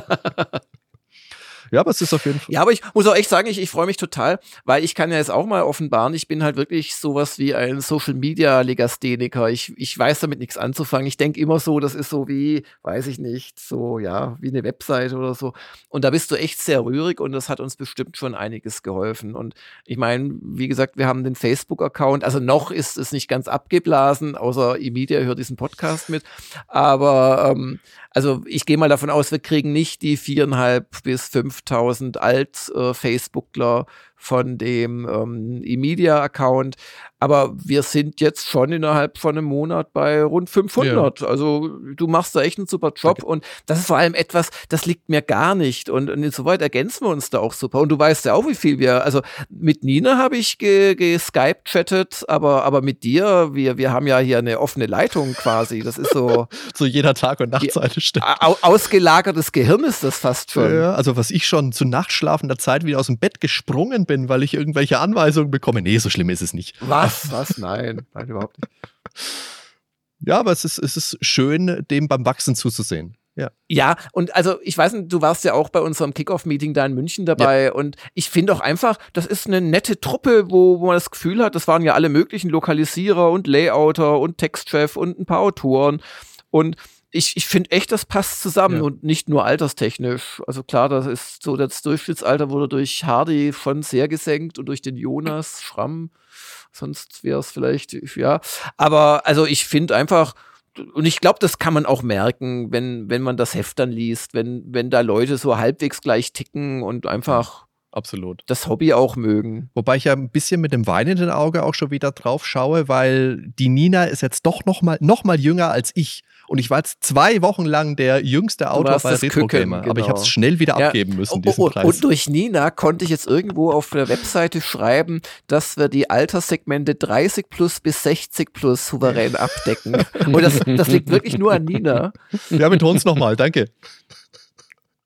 Ja, aber es ist auf jeden Fall. Ja, aber ich muss auch echt sagen, ich, ich freue mich total, weil ich kann ja jetzt auch mal offenbaren, ich bin halt wirklich sowas wie ein Social Media Legastheniker. Ich, ich weiß damit nichts anzufangen. Ich denke immer so, das ist so wie, weiß ich nicht, so ja, wie eine Webseite oder so. Und da bist du echt sehr rührig und das hat uns bestimmt schon einiges geholfen. Und ich meine, wie gesagt, wir haben den Facebook-Account, also noch ist es nicht ganz abgeblasen, außer Emidia hört diesen Podcast mit. Aber ähm, also ich gehe mal davon aus, wir kriegen nicht die viereinhalb bis 5.000 Alt-Facebookler äh, von dem ähm, E-Media-Account. Aber wir sind jetzt schon innerhalb von einem Monat bei rund 500. Ja. Also du machst da echt einen super Job. Danke. Und das ist vor allem etwas, das liegt mir gar nicht. Und, und insoweit ergänzen wir uns da auch super. Und du weißt ja auch, wie viel wir, also mit Nina habe ich geskype-chattet, aber, aber mit dir, wir, wir haben ja hier eine offene Leitung quasi. Das ist so. <laughs> so jeder Tag- und Nachtseite stimmt. Ausgelagertes Gehirn ist das fast schon. Ja, also was ich schon zu nachtschlafender Zeit wieder aus dem Bett gesprungen bin, weil ich irgendwelche Anweisungen bekomme. Nee, so schlimm ist es nicht. Was? Was? Nein, nein, überhaupt nicht. Ja, aber es ist, es ist schön, dem beim Wachsen zuzusehen. Ja. ja, und also ich weiß nicht, du warst ja auch bei unserem Kickoff-Meeting da in München dabei ja. und ich finde auch einfach, das ist eine nette Truppe, wo, wo man das Gefühl hat, das waren ja alle möglichen Lokalisierer und Layouter und Textchef und ein paar Autoren und ich, ich finde echt, das passt zusammen ja. und nicht nur alterstechnisch. Also klar, das ist so, das Durchschnittsalter wurde durch Hardy schon sehr gesenkt und durch den Jonas Schramm. Sonst wäre es vielleicht, ja. Aber also ich finde einfach, und ich glaube, das kann man auch merken, wenn, wenn man das Heft dann liest, wenn, wenn da Leute so halbwegs gleich ticken und einfach absolut. Das Hobby auch mögen. Wobei ich ja ein bisschen mit dem weinenden Auge auch schon wieder drauf schaue, weil die Nina ist jetzt doch noch mal, noch mal jünger als ich. Und ich war jetzt zwei Wochen lang der jüngste Autor bei Retro Gamer. Genau. Aber ich genau. habe es schnell wieder ja. abgeben müssen, diesen und, Preis. Und durch Nina konnte ich jetzt irgendwo auf der Webseite schreiben, dass wir die Alterssegmente 30 plus bis 60 plus souverän abdecken. <laughs> und das, das liegt wirklich nur an Nina. Ja, betont es nochmal, danke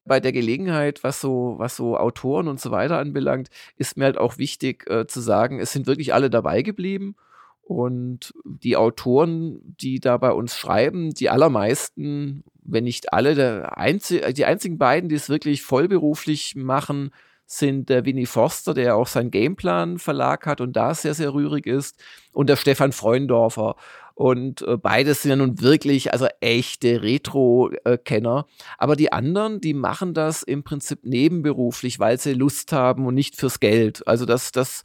bei der Gelegenheit, was so, was so Autoren und so weiter anbelangt, ist mir halt auch wichtig äh, zu sagen, es sind wirklich alle dabei geblieben. Und die Autoren, die da bei uns schreiben, die allermeisten, wenn nicht alle, Einzi die einzigen beiden, die es wirklich vollberuflich machen, sind der Winnie Forster, der auch sein Gameplan Verlag hat und da sehr, sehr rührig ist, und der Stefan Freundorfer. Und äh, beides sind ja nun wirklich, also echte Retro-Kenner. Aber die anderen, die machen das im Prinzip nebenberuflich, weil sie Lust haben und nicht fürs Geld. Also das, das,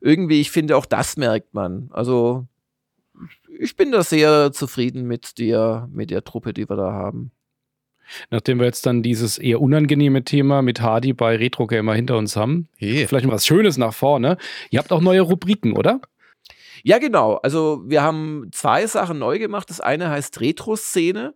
irgendwie, ich finde, auch das merkt man. Also ich bin da sehr zufrieden mit der, mit der Truppe, die wir da haben. Nachdem wir jetzt dann dieses eher unangenehme Thema mit Hardy bei Retro Gamer hinter uns haben, hey. vielleicht noch was Schönes nach vorne. Ihr habt auch neue Rubriken, oder? Ja, genau. Also wir haben zwei Sachen neu gemacht. Das eine heißt Retro-Szene.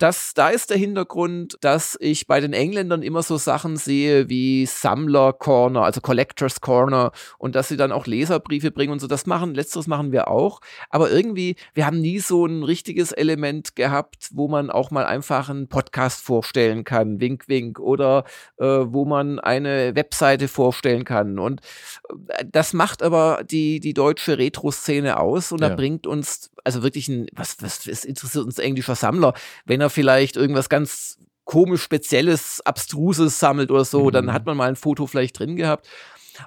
Das, da ist der Hintergrund, dass ich bei den Engländern immer so Sachen sehe wie Sammler Corner, also Collectors Corner und dass sie dann auch Leserbriefe bringen und so. Das machen, letzteres machen wir auch. Aber irgendwie, wir haben nie so ein richtiges Element gehabt, wo man auch mal einfach einen Podcast vorstellen kann, wink, wink, oder äh, wo man eine Webseite vorstellen kann. Und äh, das macht aber die, die deutsche Retro-Szene aus und ja. da bringt uns also wirklich ein, was, was, was interessiert uns englischer Sammler, wenn er vielleicht irgendwas ganz komisch Spezielles, Abstruses sammelt oder so, mhm. dann hat man mal ein Foto vielleicht drin gehabt.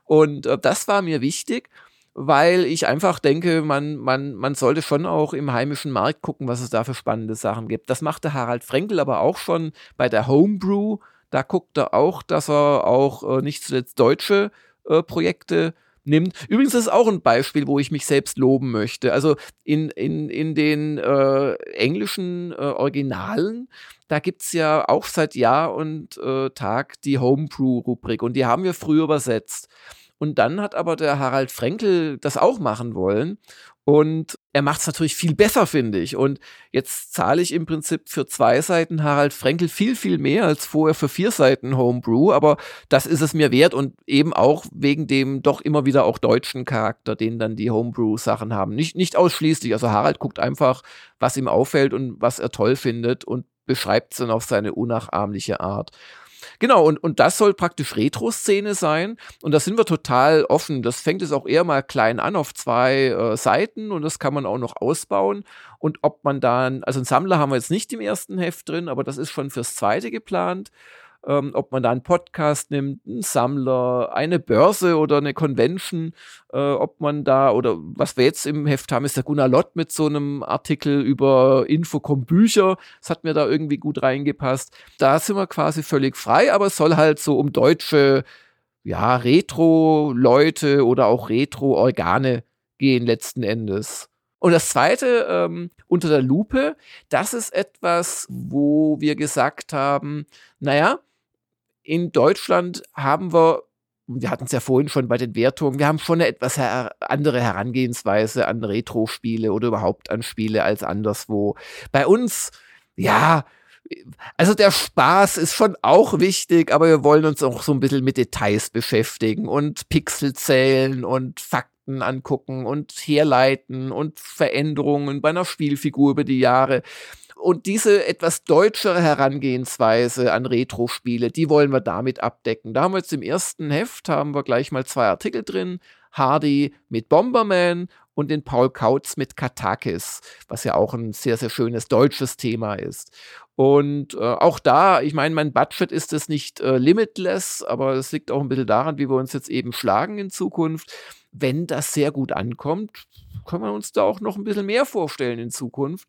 Und äh, das war mir wichtig, weil ich einfach denke, man, man, man sollte schon auch im heimischen Markt gucken, was es da für spannende Sachen gibt. Das machte Harald Frenkel aber auch schon bei der Homebrew. Da guckt er auch, dass er auch äh, nicht zuletzt deutsche äh, Projekte nimmt. Übrigens ist auch ein Beispiel, wo ich mich selbst loben möchte. Also in, in, in den äh, englischen äh, Originalen, da gibt es ja auch seit Jahr und äh, Tag die Homebrew-Rubrik und die haben wir früher übersetzt. Und dann hat aber der Harald Frenkel das auch machen wollen. Und er macht es natürlich viel besser, finde ich. Und jetzt zahle ich im Prinzip für zwei Seiten Harald Frenkel viel, viel mehr als vorher für vier Seiten Homebrew. Aber das ist es mir wert und eben auch wegen dem doch immer wieder auch deutschen Charakter, den dann die Homebrew-Sachen haben. Nicht, nicht ausschließlich. Also Harald guckt einfach, was ihm auffällt und was er toll findet und beschreibt es dann auf seine unnachahmliche Art. Genau, und, und das soll praktisch Retro-Szene sein. Und da sind wir total offen. Das fängt es auch eher mal klein an auf zwei äh, Seiten und das kann man auch noch ausbauen. Und ob man dann, also einen Sammler haben wir jetzt nicht im ersten Heft drin, aber das ist schon fürs zweite geplant. Ähm, ob man da einen Podcast nimmt, einen Sammler, eine Börse oder eine Convention, äh, ob man da, oder was wir jetzt im Heft haben, ist der Gunnar Lott mit so einem Artikel über Infocom-Bücher. Das hat mir da irgendwie gut reingepasst. Da sind wir quasi völlig frei, aber es soll halt so um deutsche, ja, Retro-Leute oder auch Retro-Organe gehen letzten Endes. Und das zweite, ähm, unter der Lupe, das ist etwas, wo wir gesagt haben, naja, in Deutschland haben wir, wir hatten es ja vorhin schon bei den Wertungen, wir haben schon eine etwas her andere Herangehensweise an Retro-Spiele oder überhaupt an Spiele als anderswo. Bei uns, ja, also der Spaß ist schon auch wichtig, aber wir wollen uns auch so ein bisschen mit Details beschäftigen und Pixel zählen und Fakten Fakten angucken und herleiten und Veränderungen bei einer Spielfigur über die Jahre. Und diese etwas deutschere Herangehensweise an Retro-Spiele, die wollen wir damit abdecken. Da haben wir jetzt im ersten Heft haben wir gleich mal zwei Artikel drin. Hardy mit Bomberman und den Paul Kautz mit Katakis, was ja auch ein sehr, sehr schönes deutsches Thema ist. Und äh, auch da, ich meine, mein Budget ist es nicht äh, limitless, aber es liegt auch ein bisschen daran, wie wir uns jetzt eben schlagen in Zukunft wenn das sehr gut ankommt, können wir uns da auch noch ein bisschen mehr vorstellen in Zukunft.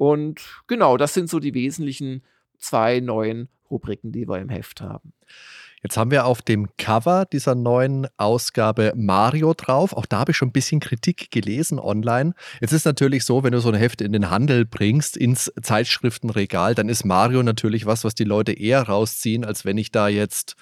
Und genau, das sind so die wesentlichen zwei neuen Rubriken, die wir im Heft haben. Jetzt haben wir auf dem Cover dieser neuen Ausgabe Mario drauf. Auch da habe ich schon ein bisschen Kritik gelesen online. Jetzt ist natürlich so, wenn du so ein Heft in den Handel bringst, ins Zeitschriftenregal, dann ist Mario natürlich was, was die Leute eher rausziehen, als wenn ich da jetzt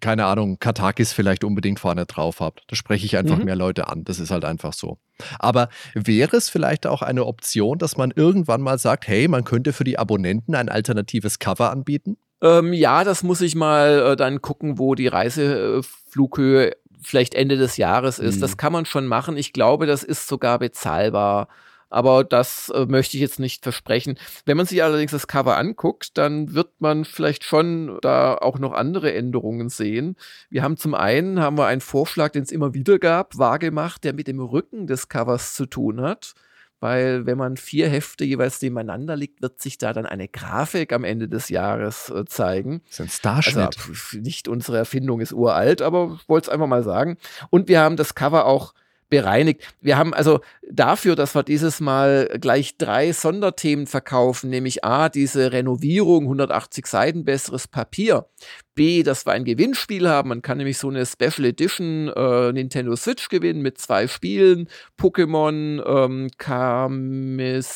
keine Ahnung, Katakis vielleicht unbedingt vorne drauf habt. Da spreche ich einfach mhm. mehr Leute an. Das ist halt einfach so. Aber wäre es vielleicht auch eine Option, dass man irgendwann mal sagt, hey, man könnte für die Abonnenten ein alternatives Cover anbieten? Ähm, ja, das muss ich mal äh, dann gucken, wo die Reiseflughöhe vielleicht Ende des Jahres ist. Mhm. Das kann man schon machen. Ich glaube, das ist sogar bezahlbar aber das äh, möchte ich jetzt nicht versprechen. Wenn man sich allerdings das Cover anguckt, dann wird man vielleicht schon da auch noch andere Änderungen sehen. Wir haben zum einen haben wir einen Vorschlag, den es immer wieder gab, wahrgemacht, der mit dem Rücken des Covers zu tun hat weil wenn man vier Hefte jeweils nebeneinander liegt, wird sich da dann eine Grafik am Ende des Jahres äh, zeigen. Das ist ein Starschnitt. Also, nicht unsere Erfindung ist uralt, aber ich wollte es einfach mal sagen. Und wir haben das Cover auch bereinigt. Wir haben also dafür, dass wir dieses Mal gleich drei Sonderthemen verkaufen, nämlich A, diese Renovierung, 180 Seiten besseres Papier. B, dass wir ein Gewinnspiel haben. Man kann nämlich so eine Special Edition äh, Nintendo Switch gewinnen mit zwei Spielen. Pokémon ähm, Karmesin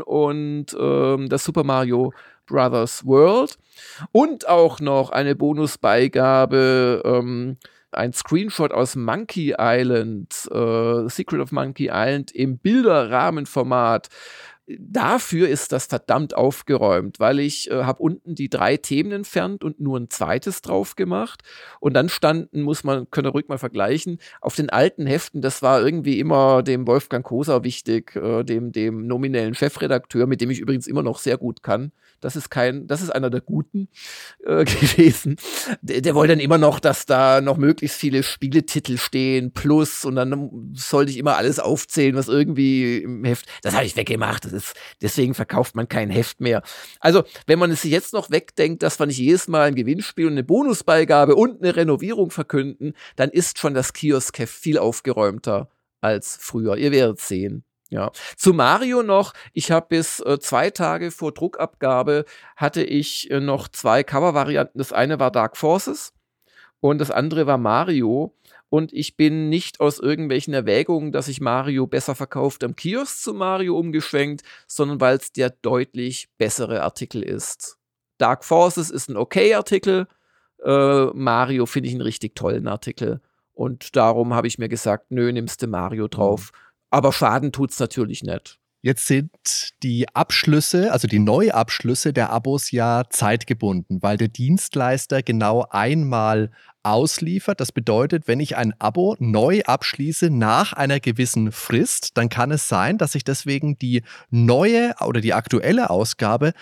und ähm, das Super Mario Brothers World. Und auch noch eine Bonusbeigabe ähm, ein Screenshot aus Monkey Island, äh, Secret of Monkey Island im Bilderrahmenformat. Dafür ist das verdammt aufgeräumt, weil ich äh, habe unten die drei Themen entfernt und nur ein zweites drauf gemacht. Und dann standen, muss man, könnt ihr ruhig mal vergleichen, auf den alten Heften, das war irgendwie immer dem Wolfgang Koser wichtig, äh, dem, dem nominellen Chefredakteur, mit dem ich übrigens immer noch sehr gut kann. Das ist kein, das ist einer der Guten äh, <laughs> gewesen. Der, der, wollte dann immer noch, dass da noch möglichst viele Spieletitel stehen, plus, und dann sollte ich immer alles aufzählen, was irgendwie im Heft. Das habe ich weggemacht. Das ist, deswegen verkauft man kein Heft mehr. Also, wenn man es sich jetzt noch wegdenkt, dass wir nicht jedes Mal ein Gewinnspiel und eine Bonusbeigabe und eine Renovierung verkünden, dann ist schon das Kiosk-Heft viel aufgeräumter als früher. Ihr werdet sehen. Ja. Zu Mario noch, ich habe bis äh, zwei Tage vor Druckabgabe hatte ich äh, noch zwei Cover-Varianten. Das eine war Dark Forces und das andere war Mario. Und ich bin nicht aus irgendwelchen Erwägungen, dass ich Mario besser verkauft am Kiosk zu Mario umgeschwenkt, sondern weil es der deutlich bessere Artikel ist. Dark Forces ist ein okay Artikel. Äh, Mario finde ich einen richtig tollen Artikel. Und darum habe ich mir gesagt, nö, nimmst du Mario drauf. Mhm. Aber Schaden tut es natürlich nicht. Jetzt sind die Abschlüsse, also die Neuabschlüsse der Abos ja zeitgebunden, weil der Dienstleister genau einmal ausliefert. Das bedeutet, wenn ich ein Abo neu abschließe nach einer gewissen Frist, dann kann es sein, dass ich deswegen die neue oder die aktuelle Ausgabe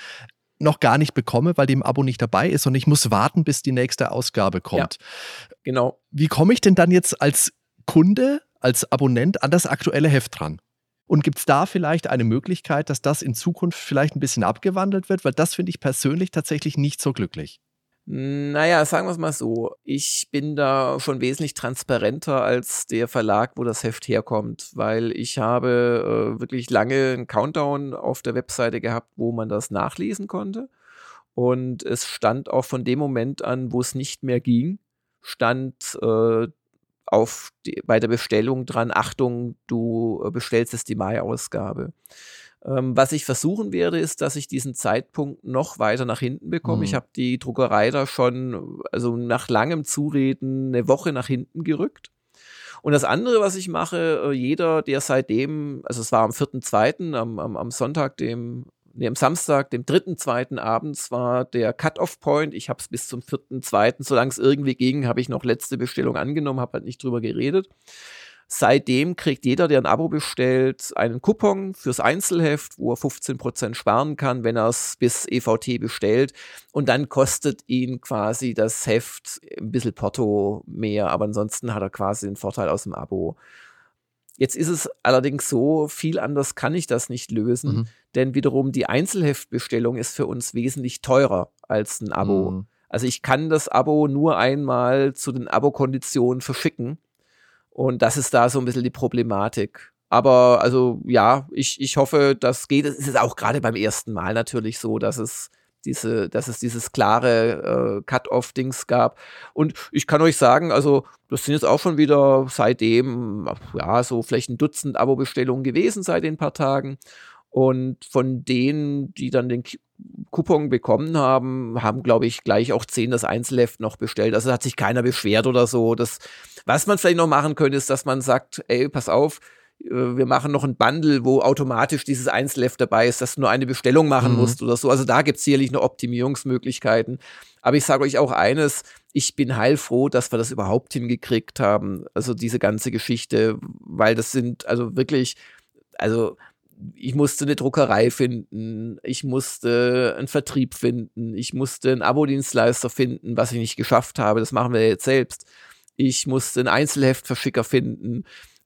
noch gar nicht bekomme, weil die im Abo nicht dabei ist und ich muss warten, bis die nächste Ausgabe kommt. Ja, genau. Wie komme ich denn dann jetzt als Kunde als Abonnent an das aktuelle Heft dran? Und gibt es da vielleicht eine Möglichkeit, dass das in Zukunft vielleicht ein bisschen abgewandelt wird? Weil das finde ich persönlich tatsächlich nicht so glücklich. Naja, sagen wir es mal so. Ich bin da schon wesentlich transparenter als der Verlag, wo das Heft herkommt, weil ich habe äh, wirklich lange einen Countdown auf der Webseite gehabt, wo man das nachlesen konnte. Und es stand auch von dem Moment an, wo es nicht mehr ging, stand äh, auf die, bei der Bestellung dran, Achtung, du äh, bestellst jetzt die Mai-Ausgabe. Ähm, was ich versuchen werde, ist, dass ich diesen Zeitpunkt noch weiter nach hinten bekomme. Mhm. Ich habe die Druckerei da schon, also nach langem Zureden, eine Woche nach hinten gerückt. Und das andere, was ich mache, äh, jeder, der seitdem, also es war am 4.2., am, am, am Sonntag, dem, nee, am Samstag, dem 3.2. abends war der Cut-Off-Point. Ich habe es bis zum 4.2., solange es irgendwie ging, habe ich noch letzte Bestellung angenommen, habe halt nicht drüber geredet. Seitdem kriegt jeder, der ein Abo bestellt, einen Coupon fürs Einzelheft, wo er 15% sparen kann, wenn er es bis EVT bestellt. Und dann kostet ihn quasi das Heft ein bisschen Porto mehr, aber ansonsten hat er quasi den Vorteil aus dem Abo. Jetzt ist es allerdings so, viel anders kann ich das nicht lösen, mhm. denn wiederum die Einzelheftbestellung ist für uns wesentlich teurer als ein Abo. Mhm. Also ich kann das Abo nur einmal zu den Abo-Konditionen verschicken und das ist da so ein bisschen die Problematik. Aber also ja, ich, ich hoffe, das geht. Es ist auch gerade beim ersten Mal natürlich so, dass es diese, dass es dieses klare äh, Cut-off-Dings gab. Und ich kann euch sagen, also das sind jetzt auch schon wieder seitdem, ja, so vielleicht ein Dutzend Abo-Bestellungen gewesen seit den paar Tagen. Und von denen, die dann den Coupon bekommen haben, haben, glaube ich, gleich auch zehn das Einzelheft noch bestellt. Also hat sich keiner beschwert oder so. Das, was man vielleicht noch machen könnte, ist, dass man sagt, ey, pass auf, wir machen noch ein Bundle, wo automatisch dieses Einzelheft dabei ist, dass du nur eine Bestellung machen mhm. musst oder so. Also da gibt es sicherlich noch Optimierungsmöglichkeiten. Aber ich sage euch auch eines, ich bin heilfroh, dass wir das überhaupt hingekriegt haben. Also diese ganze Geschichte, weil das sind also wirklich, also ich musste eine Druckerei finden, ich musste einen Vertrieb finden, ich musste einen Abo-Dienstleister finden, was ich nicht geschafft habe. Das machen wir jetzt selbst. Ich musste einen Einzelheftverschicker finden.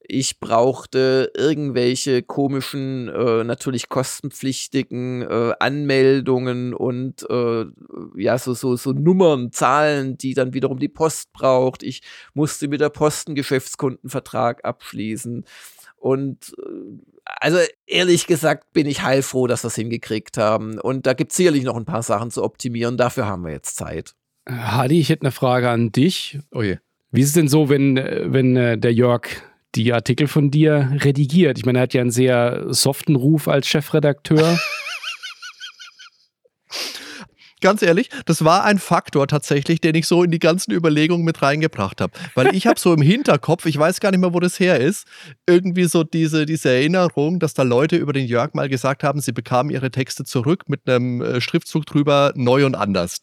Ich brauchte irgendwelche komischen, äh, natürlich kostenpflichtigen äh, Anmeldungen und äh, ja, so, so, so Nummern, Zahlen, die dann wiederum die Post braucht. Ich musste mit der Post einen Geschäftskundenvertrag abschließen. Und äh, also ehrlich gesagt bin ich heilfroh, dass wir es hingekriegt haben. Und da gibt es sicherlich noch ein paar Sachen zu optimieren. Dafür haben wir jetzt Zeit. Hadi, ich hätte eine Frage an dich. Oh je. Wie ist es denn so, wenn, wenn äh, der Jörg die Artikel von dir redigiert? Ich meine, er hat ja einen sehr soften Ruf als Chefredakteur. <laughs> ganz ehrlich, das war ein Faktor tatsächlich, den ich so in die ganzen Überlegungen mit reingebracht habe. Weil ich habe so im Hinterkopf, ich weiß gar nicht mehr, wo das her ist, irgendwie so diese, diese Erinnerung, dass da Leute über den Jörg mal gesagt haben, sie bekamen ihre Texte zurück mit einem äh, Schriftzug drüber, neu und anders.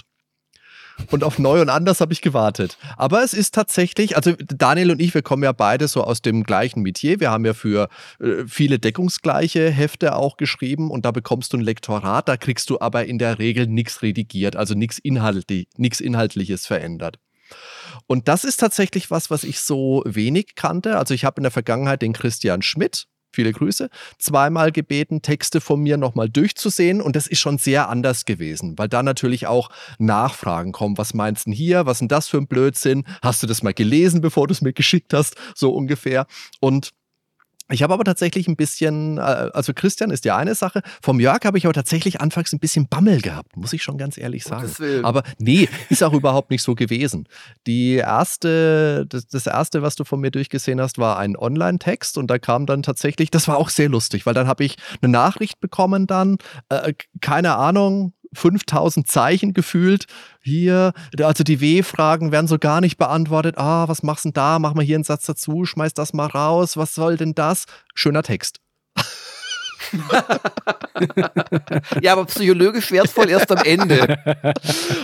Und auf neu und anders habe ich gewartet. Aber es ist tatsächlich, also Daniel und ich, wir kommen ja beide so aus dem gleichen Metier. Wir haben ja für äh, viele deckungsgleiche Hefte auch geschrieben und da bekommst du ein Lektorat, da kriegst du aber in der Regel nichts redigiert, also nichts Inhaltli Inhaltliches verändert. Und das ist tatsächlich was, was ich so wenig kannte. Also ich habe in der Vergangenheit den Christian Schmidt, viele Grüße, zweimal gebeten, Texte von mir nochmal durchzusehen. Und das ist schon sehr anders gewesen, weil da natürlich auch Nachfragen kommen. Was meinst du denn hier? Was ist denn das für ein Blödsinn? Hast du das mal gelesen, bevor du es mir geschickt hast? So ungefähr. Und ich habe aber tatsächlich ein bisschen, äh, also Christian ist ja eine Sache. Vom Jörg habe ich aber tatsächlich anfangs ein bisschen Bammel gehabt, muss ich schon ganz ehrlich sagen. Aber nee, ist auch <laughs> überhaupt nicht so gewesen. Die erste, das, das erste, was du von mir durchgesehen hast, war ein Online-Text und da kam dann tatsächlich, das war auch sehr lustig, weil dann habe ich eine Nachricht bekommen dann, äh, keine Ahnung, 5000 Zeichen gefühlt. Hier, also die W-Fragen werden so gar nicht beantwortet. Ah, was machst du denn da? Mach mal hier einen Satz dazu, schmeiß das mal raus. Was soll denn das? Schöner Text. Ja, aber psychologisch wertvoll erst am Ende. <laughs>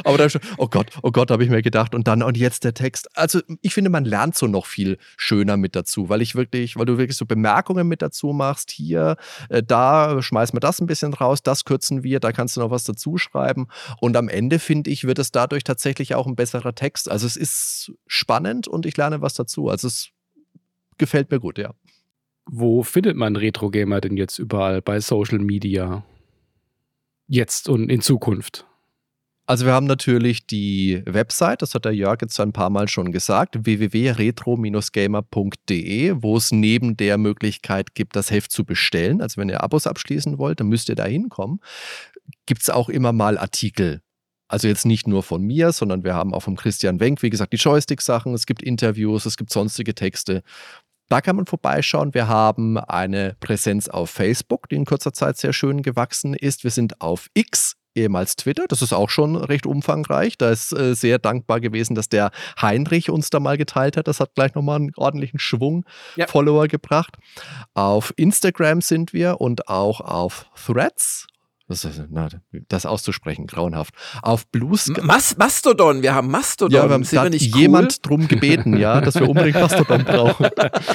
aber da schon, oh Gott, oh Gott, habe ich mir gedacht. Und dann, und jetzt der Text. Also, ich finde, man lernt so noch viel schöner mit dazu, weil ich wirklich, weil du wirklich so Bemerkungen mit dazu machst. Hier, äh, da schmeißen wir das ein bisschen raus, das kürzen wir, da kannst du noch was dazu schreiben. Und am Ende, finde ich, wird es dadurch tatsächlich auch ein besserer Text. Also, es ist spannend und ich lerne was dazu. Also, es gefällt mir gut, ja. Wo findet man Retro Gamer denn jetzt überall bei Social Media? Jetzt und in Zukunft? Also wir haben natürlich die Website, das hat der Jörg jetzt ein paar Mal schon gesagt, www.retro-gamer.de, wo es neben der Möglichkeit gibt, das Heft zu bestellen. Also wenn ihr Abos abschließen wollt, dann müsst ihr da hinkommen. Gibt es auch immer mal Artikel. Also jetzt nicht nur von mir, sondern wir haben auch vom Christian Wenk, wie gesagt, die Joystick-Sachen, es gibt Interviews, es gibt sonstige Texte. Da kann man vorbeischauen. Wir haben eine Präsenz auf Facebook, die in kurzer Zeit sehr schön gewachsen ist. Wir sind auf X, ehemals Twitter. Das ist auch schon recht umfangreich. Da ist äh, sehr dankbar gewesen, dass der Heinrich uns da mal geteilt hat. Das hat gleich nochmal einen ordentlichen Schwung ja. Follower gebracht. Auf Instagram sind wir und auch auf Threads das, ist, na, das auszusprechen, grauenhaft. Auf Blues. Mas Mastodon, wir haben Mastodon. Ja, wir haben da nicht jemand cool? drum gebeten, ja, dass wir unbedingt <laughs> Mastodon brauchen.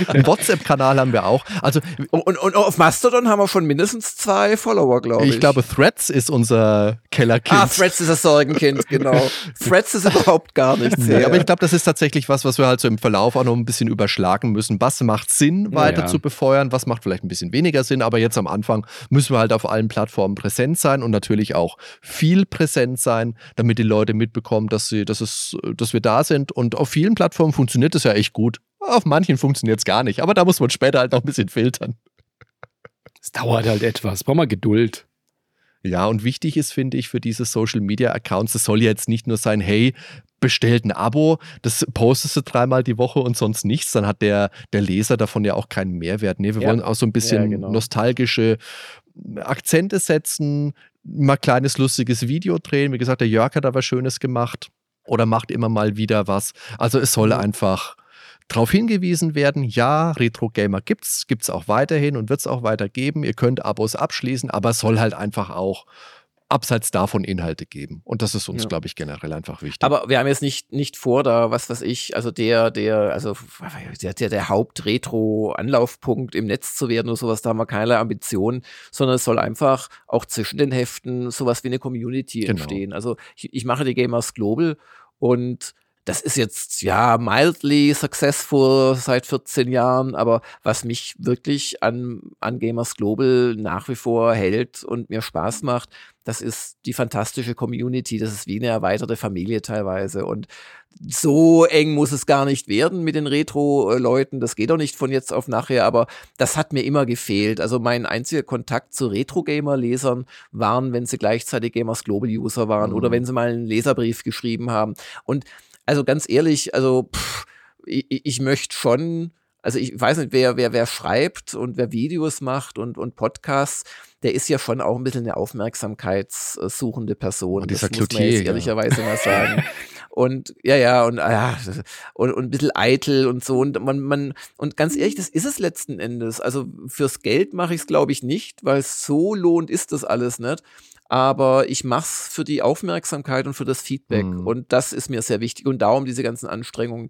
Einen WhatsApp-Kanal haben wir auch. Also, und, und, und, auf Mastodon haben wir schon mindestens zwei Follower, glaube ich. Ich glaube, Threads ist unser Kellerkind. Ah, Threads ist das Sorgenkind, genau. <laughs> Threads ist überhaupt gar nichts. Nee, aber ich glaube, das ist tatsächlich was, was wir halt so im Verlauf auch noch ein bisschen überschlagen müssen. Was macht Sinn, weiter ja. zu befeuern? Was macht vielleicht ein bisschen weniger Sinn? Aber jetzt am Anfang müssen wir halt auf allen Plattformen präsent präsent sein und natürlich auch viel präsent sein, damit die Leute mitbekommen, dass, sie, dass, es, dass wir da sind. Und auf vielen Plattformen funktioniert das ja echt gut. Auf manchen funktioniert es gar nicht, aber da muss man später halt noch ein bisschen filtern. Es dauert halt etwas, braucht man Geduld. Ja, und wichtig ist, finde ich, für diese Social Media Accounts, es soll jetzt nicht nur sein, hey, bestellt ein Abo, das postest du dreimal die Woche und sonst nichts, dann hat der, der Leser davon ja auch keinen Mehrwert. Nee, wir ja. wollen auch so ein bisschen ja, genau. nostalgische Akzente setzen, mal kleines lustiges Video drehen. Wie gesagt, der Jörg hat da was Schönes gemacht oder macht immer mal wieder was. Also es soll mhm. einfach darauf hingewiesen werden, ja, Retro Gamer gibt's, gibt's auch weiterhin und wird es auch weiter geben. Ihr könnt Abos abschließen, aber es soll halt einfach auch abseits davon Inhalte geben. Und das ist uns, ja. glaube ich, generell einfach wichtig. Aber wir haben jetzt nicht, nicht vor, da, was weiß ich, also der, der, also der, der, der Haupt-Retro-Anlaufpunkt im Netz zu werden oder sowas, da haben wir keine Ambitionen, sondern es soll einfach auch zwischen den Heften sowas wie eine Community genau. entstehen. Also ich, ich mache die Gamers Global und das ist jetzt ja mildly successful seit 14 Jahren, aber was mich wirklich an, an Gamers Global nach wie vor hält und mir Spaß macht, das ist die fantastische Community. Das ist wie eine erweiterte Familie teilweise. Und so eng muss es gar nicht werden mit den Retro-Leuten. Das geht auch nicht von jetzt auf nachher, aber das hat mir immer gefehlt. Also mein einziger Kontakt zu Retro-Gamer-Lesern waren, wenn sie gleichzeitig Gamers Global-User waren mhm. oder wenn sie mal einen Leserbrief geschrieben haben. Und also ganz ehrlich, also pff, ich, ich möchte schon, also ich weiß nicht, wer, wer, wer schreibt und wer Videos macht und, und Podcasts, der ist ja schon auch ein bisschen eine aufmerksamkeitssuchende Person. Und dieser das muss man jetzt ehrlicherweise ja. mal sagen. <laughs> Und ja, ja, und, ja, und, und ein bisschen eitel und so. Und man, man, und ganz ehrlich, das ist es letzten Endes. Also fürs Geld mache ich es, glaube ich, nicht, weil so lohnt ist das alles nicht aber ich mache es für die Aufmerksamkeit und für das Feedback. Mhm. Und das ist mir sehr wichtig. Und darum diese ganzen Anstrengungen.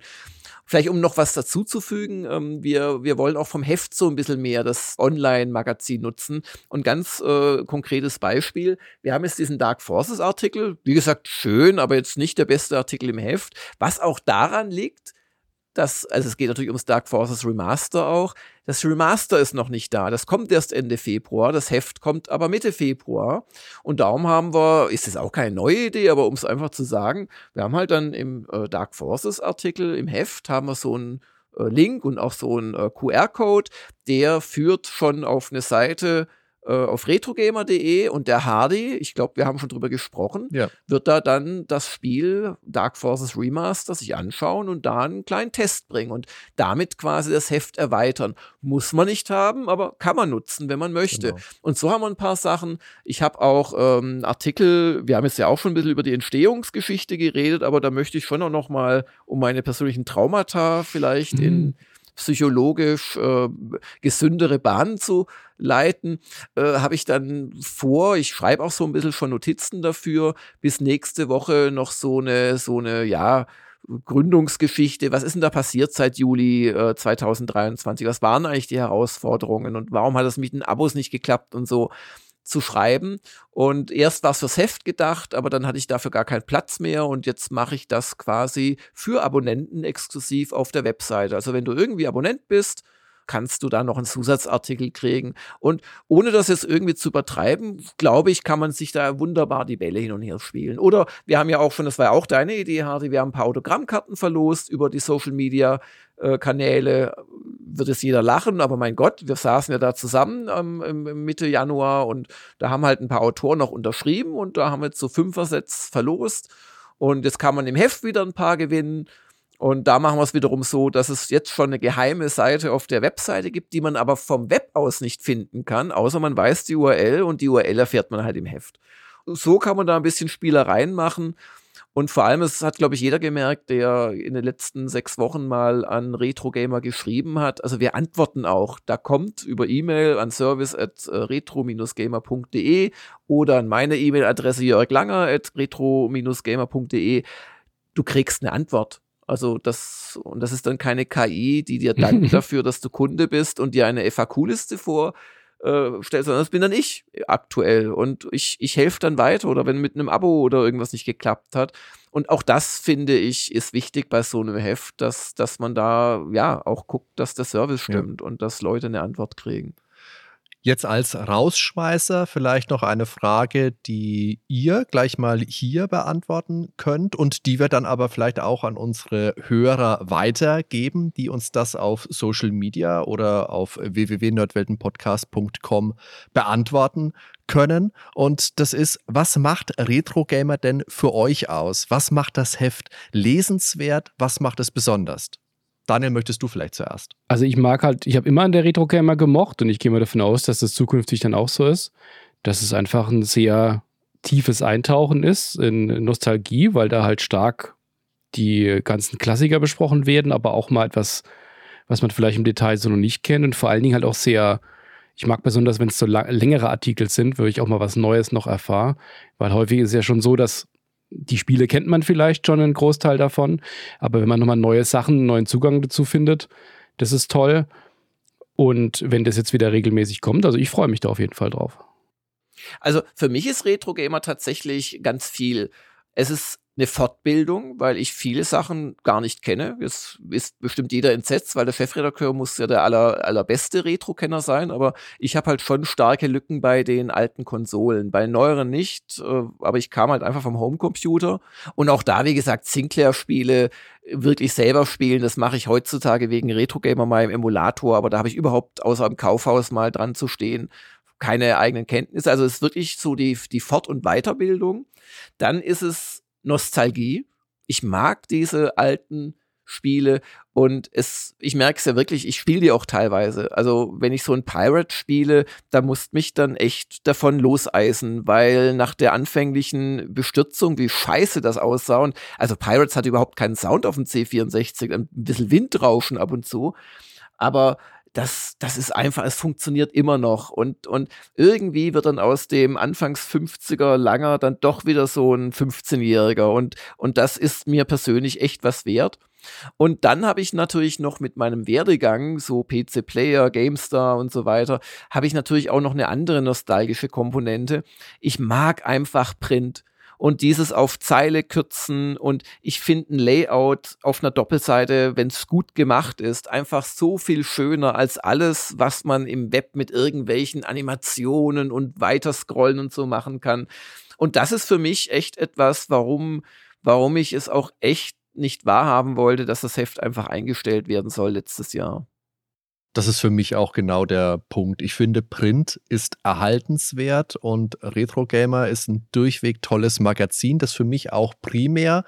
Vielleicht um noch was dazuzufügen, ähm, wir, wir wollen auch vom Heft so ein bisschen mehr das Online-Magazin nutzen. Und ganz äh, konkretes Beispiel, wir haben jetzt diesen Dark Forces-Artikel, wie gesagt, schön, aber jetzt nicht der beste Artikel im Heft, was auch daran liegt, dass, also es geht natürlich ums Dark Forces Remaster auch. Das Remaster ist noch nicht da. Das kommt erst Ende Februar. Das Heft kommt aber Mitte Februar. Und darum haben wir, ist es auch keine neue Idee, aber um es einfach zu sagen, wir haben halt dann im äh, Dark Forces Artikel im Heft haben wir so einen äh, Link und auch so einen äh, QR-Code, der führt schon auf eine Seite, auf retrogamer.de und der Hardy, ich glaube, wir haben schon drüber gesprochen, ja. wird da dann das Spiel Dark Forces Remaster sich anschauen und da einen kleinen Test bringen und damit quasi das Heft erweitern. Muss man nicht haben, aber kann man nutzen, wenn man möchte. Genau. Und so haben wir ein paar Sachen. Ich habe auch ähm, Artikel, wir haben jetzt ja auch schon ein bisschen über die Entstehungsgeschichte geredet, aber da möchte ich schon auch noch mal um meine persönlichen Traumata vielleicht mhm. in psychologisch äh, gesündere Bahnen zu leiten, äh, habe ich dann vor, ich schreibe auch so ein bisschen schon Notizen dafür, bis nächste Woche noch so eine, so eine, ja, Gründungsgeschichte, was ist denn da passiert seit Juli äh, 2023? Was waren eigentlich die Herausforderungen und warum hat es mit den Abos nicht geklappt und so? Zu schreiben. Und erst war es fürs Heft gedacht, aber dann hatte ich dafür gar keinen Platz mehr und jetzt mache ich das quasi für Abonnenten exklusiv auf der Webseite. Also wenn du irgendwie Abonnent bist kannst du da noch einen Zusatzartikel kriegen. Und ohne das jetzt irgendwie zu übertreiben, glaube ich, kann man sich da wunderbar die Bälle hin und her spielen. Oder wir haben ja auch schon, das war ja auch deine Idee, Hardy, wir haben ein paar Autogrammkarten verlost über die Social Media äh, Kanäle wird es jeder lachen, aber mein Gott, wir saßen ja da zusammen ähm, Mitte Januar und da haben halt ein paar Autoren noch unterschrieben und da haben wir so Fünfer-Sets verlost und jetzt kann man im Heft wieder ein paar gewinnen. Und da machen wir es wiederum so, dass es jetzt schon eine geheime Seite auf der Webseite gibt, die man aber vom Web aus nicht finden kann, außer man weiß die URL und die URL erfährt man halt im Heft. So kann man da ein bisschen Spielereien machen. Und vor allem, es hat, glaube ich, jeder gemerkt, der in den letzten sechs Wochen mal an Retro Gamer geschrieben hat. Also wir antworten auch. Da kommt über E-Mail an service at retro-gamer.de oder an meine E-Mail-Adresse Jörg Langer at retro-gamer.de. Du kriegst eine Antwort. Also das, und das ist dann keine KI, die dir dankt <laughs> dafür, dass du Kunde bist und dir eine FAQ-Liste vor äh, stellt, sondern das bin dann ich aktuell. Und ich, ich helfe dann weiter oder wenn mit einem Abo oder irgendwas nicht geklappt hat. Und auch das, finde ich, ist wichtig bei so einem Heft, dass, dass man da ja auch guckt, dass der Service stimmt ja. und dass Leute eine Antwort kriegen. Jetzt als Rausschmeißer vielleicht noch eine Frage, die ihr gleich mal hier beantworten könnt und die wir dann aber vielleicht auch an unsere Hörer weitergeben, die uns das auf Social Media oder auf www.nerdweltenpodcast.com beantworten können. Und das ist, was macht Retro Gamer denn für euch aus? Was macht das Heft lesenswert? Was macht es besonders? Daniel, möchtest du vielleicht zuerst? Also ich mag halt, ich habe immer an der Retro-Gamer gemocht und ich gehe mal davon aus, dass das zukünftig dann auch so ist, dass es einfach ein sehr tiefes Eintauchen ist in Nostalgie, weil da halt stark die ganzen Klassiker besprochen werden, aber auch mal etwas, was man vielleicht im Detail so noch nicht kennt und vor allen Dingen halt auch sehr, ich mag besonders, wenn es so längere Artikel sind, wo ich auch mal was Neues noch erfahre, weil häufig ist es ja schon so, dass die Spiele kennt man vielleicht schon einen Großteil davon, aber wenn man nochmal neue Sachen, neuen Zugang dazu findet, das ist toll. Und wenn das jetzt wieder regelmäßig kommt, also ich freue mich da auf jeden Fall drauf. Also für mich ist Retro Gamer tatsächlich ganz viel. Es ist eine Fortbildung, weil ich viele Sachen gar nicht kenne. Jetzt ist bestimmt jeder entsetzt, weil der Chefredakteur muss ja der aller, allerbeste Retro-Kenner sein, aber ich habe halt schon starke Lücken bei den alten Konsolen. Bei neueren nicht, äh, aber ich kam halt einfach vom Homecomputer. Und auch da, wie gesagt, Sinclair-Spiele wirklich selber spielen, das mache ich heutzutage wegen Retro-Gamer mal im Emulator, aber da habe ich überhaupt außer im Kaufhaus mal dran zu stehen keine eigenen Kenntnisse. Also es ist wirklich so die, die Fort- und Weiterbildung. Dann ist es Nostalgie. Ich mag diese alten Spiele und es, ich merke es ja wirklich, ich spiele die auch teilweise. Also wenn ich so ein Pirate spiele, da muss mich dann echt davon loseisen, weil nach der anfänglichen Bestürzung, wie scheiße das aussah und also Pirates hat überhaupt keinen Sound auf dem C64, ein bisschen Windrauschen ab und zu, aber das, das ist einfach, es funktioniert immer noch. Und, und irgendwie wird dann aus dem Anfangs 50er Langer dann doch wieder so ein 15-Jähriger. Und, und das ist mir persönlich echt was wert. Und dann habe ich natürlich noch mit meinem Werdegang, so PC Player, GameStar und so weiter, habe ich natürlich auch noch eine andere nostalgische Komponente. Ich mag einfach Print und dieses auf Zeile kürzen und ich finde ein Layout auf einer Doppelseite, wenn es gut gemacht ist, einfach so viel schöner als alles, was man im Web mit irgendwelchen Animationen und weiterscrollen und so machen kann. Und das ist für mich echt etwas, warum, warum ich es auch echt nicht wahrhaben wollte, dass das Heft einfach eingestellt werden soll letztes Jahr. Das ist für mich auch genau der Punkt. Ich finde, Print ist erhaltenswert und Retro Gamer ist ein durchweg tolles Magazin, das für mich auch primär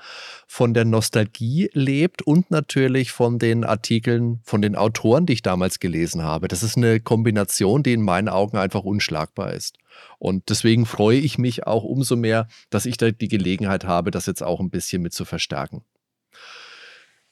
von der Nostalgie lebt und natürlich von den Artikeln von den Autoren, die ich damals gelesen habe. Das ist eine Kombination, die in meinen Augen einfach unschlagbar ist. Und deswegen freue ich mich auch umso mehr, dass ich da die Gelegenheit habe, das jetzt auch ein bisschen mit zu verstärken.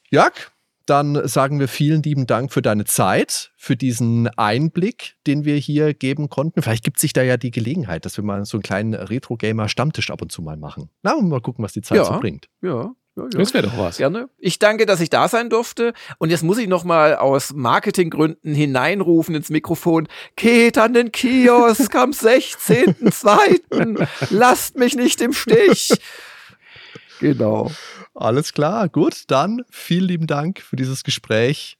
Jörg, dann sagen wir vielen lieben Dank für deine Zeit, für diesen Einblick, den wir hier geben konnten. Vielleicht gibt sich da ja die Gelegenheit, dass wir mal so einen kleinen Retro-Gamer-Stammtisch ab und zu mal machen. Na, mal gucken, was die Zeit ja, so bringt. Ja, ja, ja. Das wäre doch was. Gerne. Ich danke, dass ich da sein durfte. Und jetzt muss ich noch mal aus Marketinggründen hineinrufen ins Mikrofon. Geht an den Kiosk am <laughs> 16.02. Lasst mich nicht im Stich. <laughs> Genau. Alles klar, gut. Dann vielen lieben Dank für dieses Gespräch.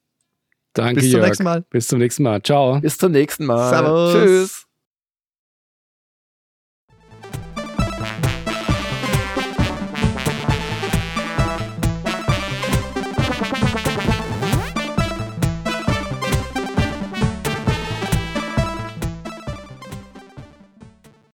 Danke, Bis zum Jörg. nächsten Mal. Bis zum nächsten Mal. Ciao. Bis zum nächsten Mal. Servus. Tschüss.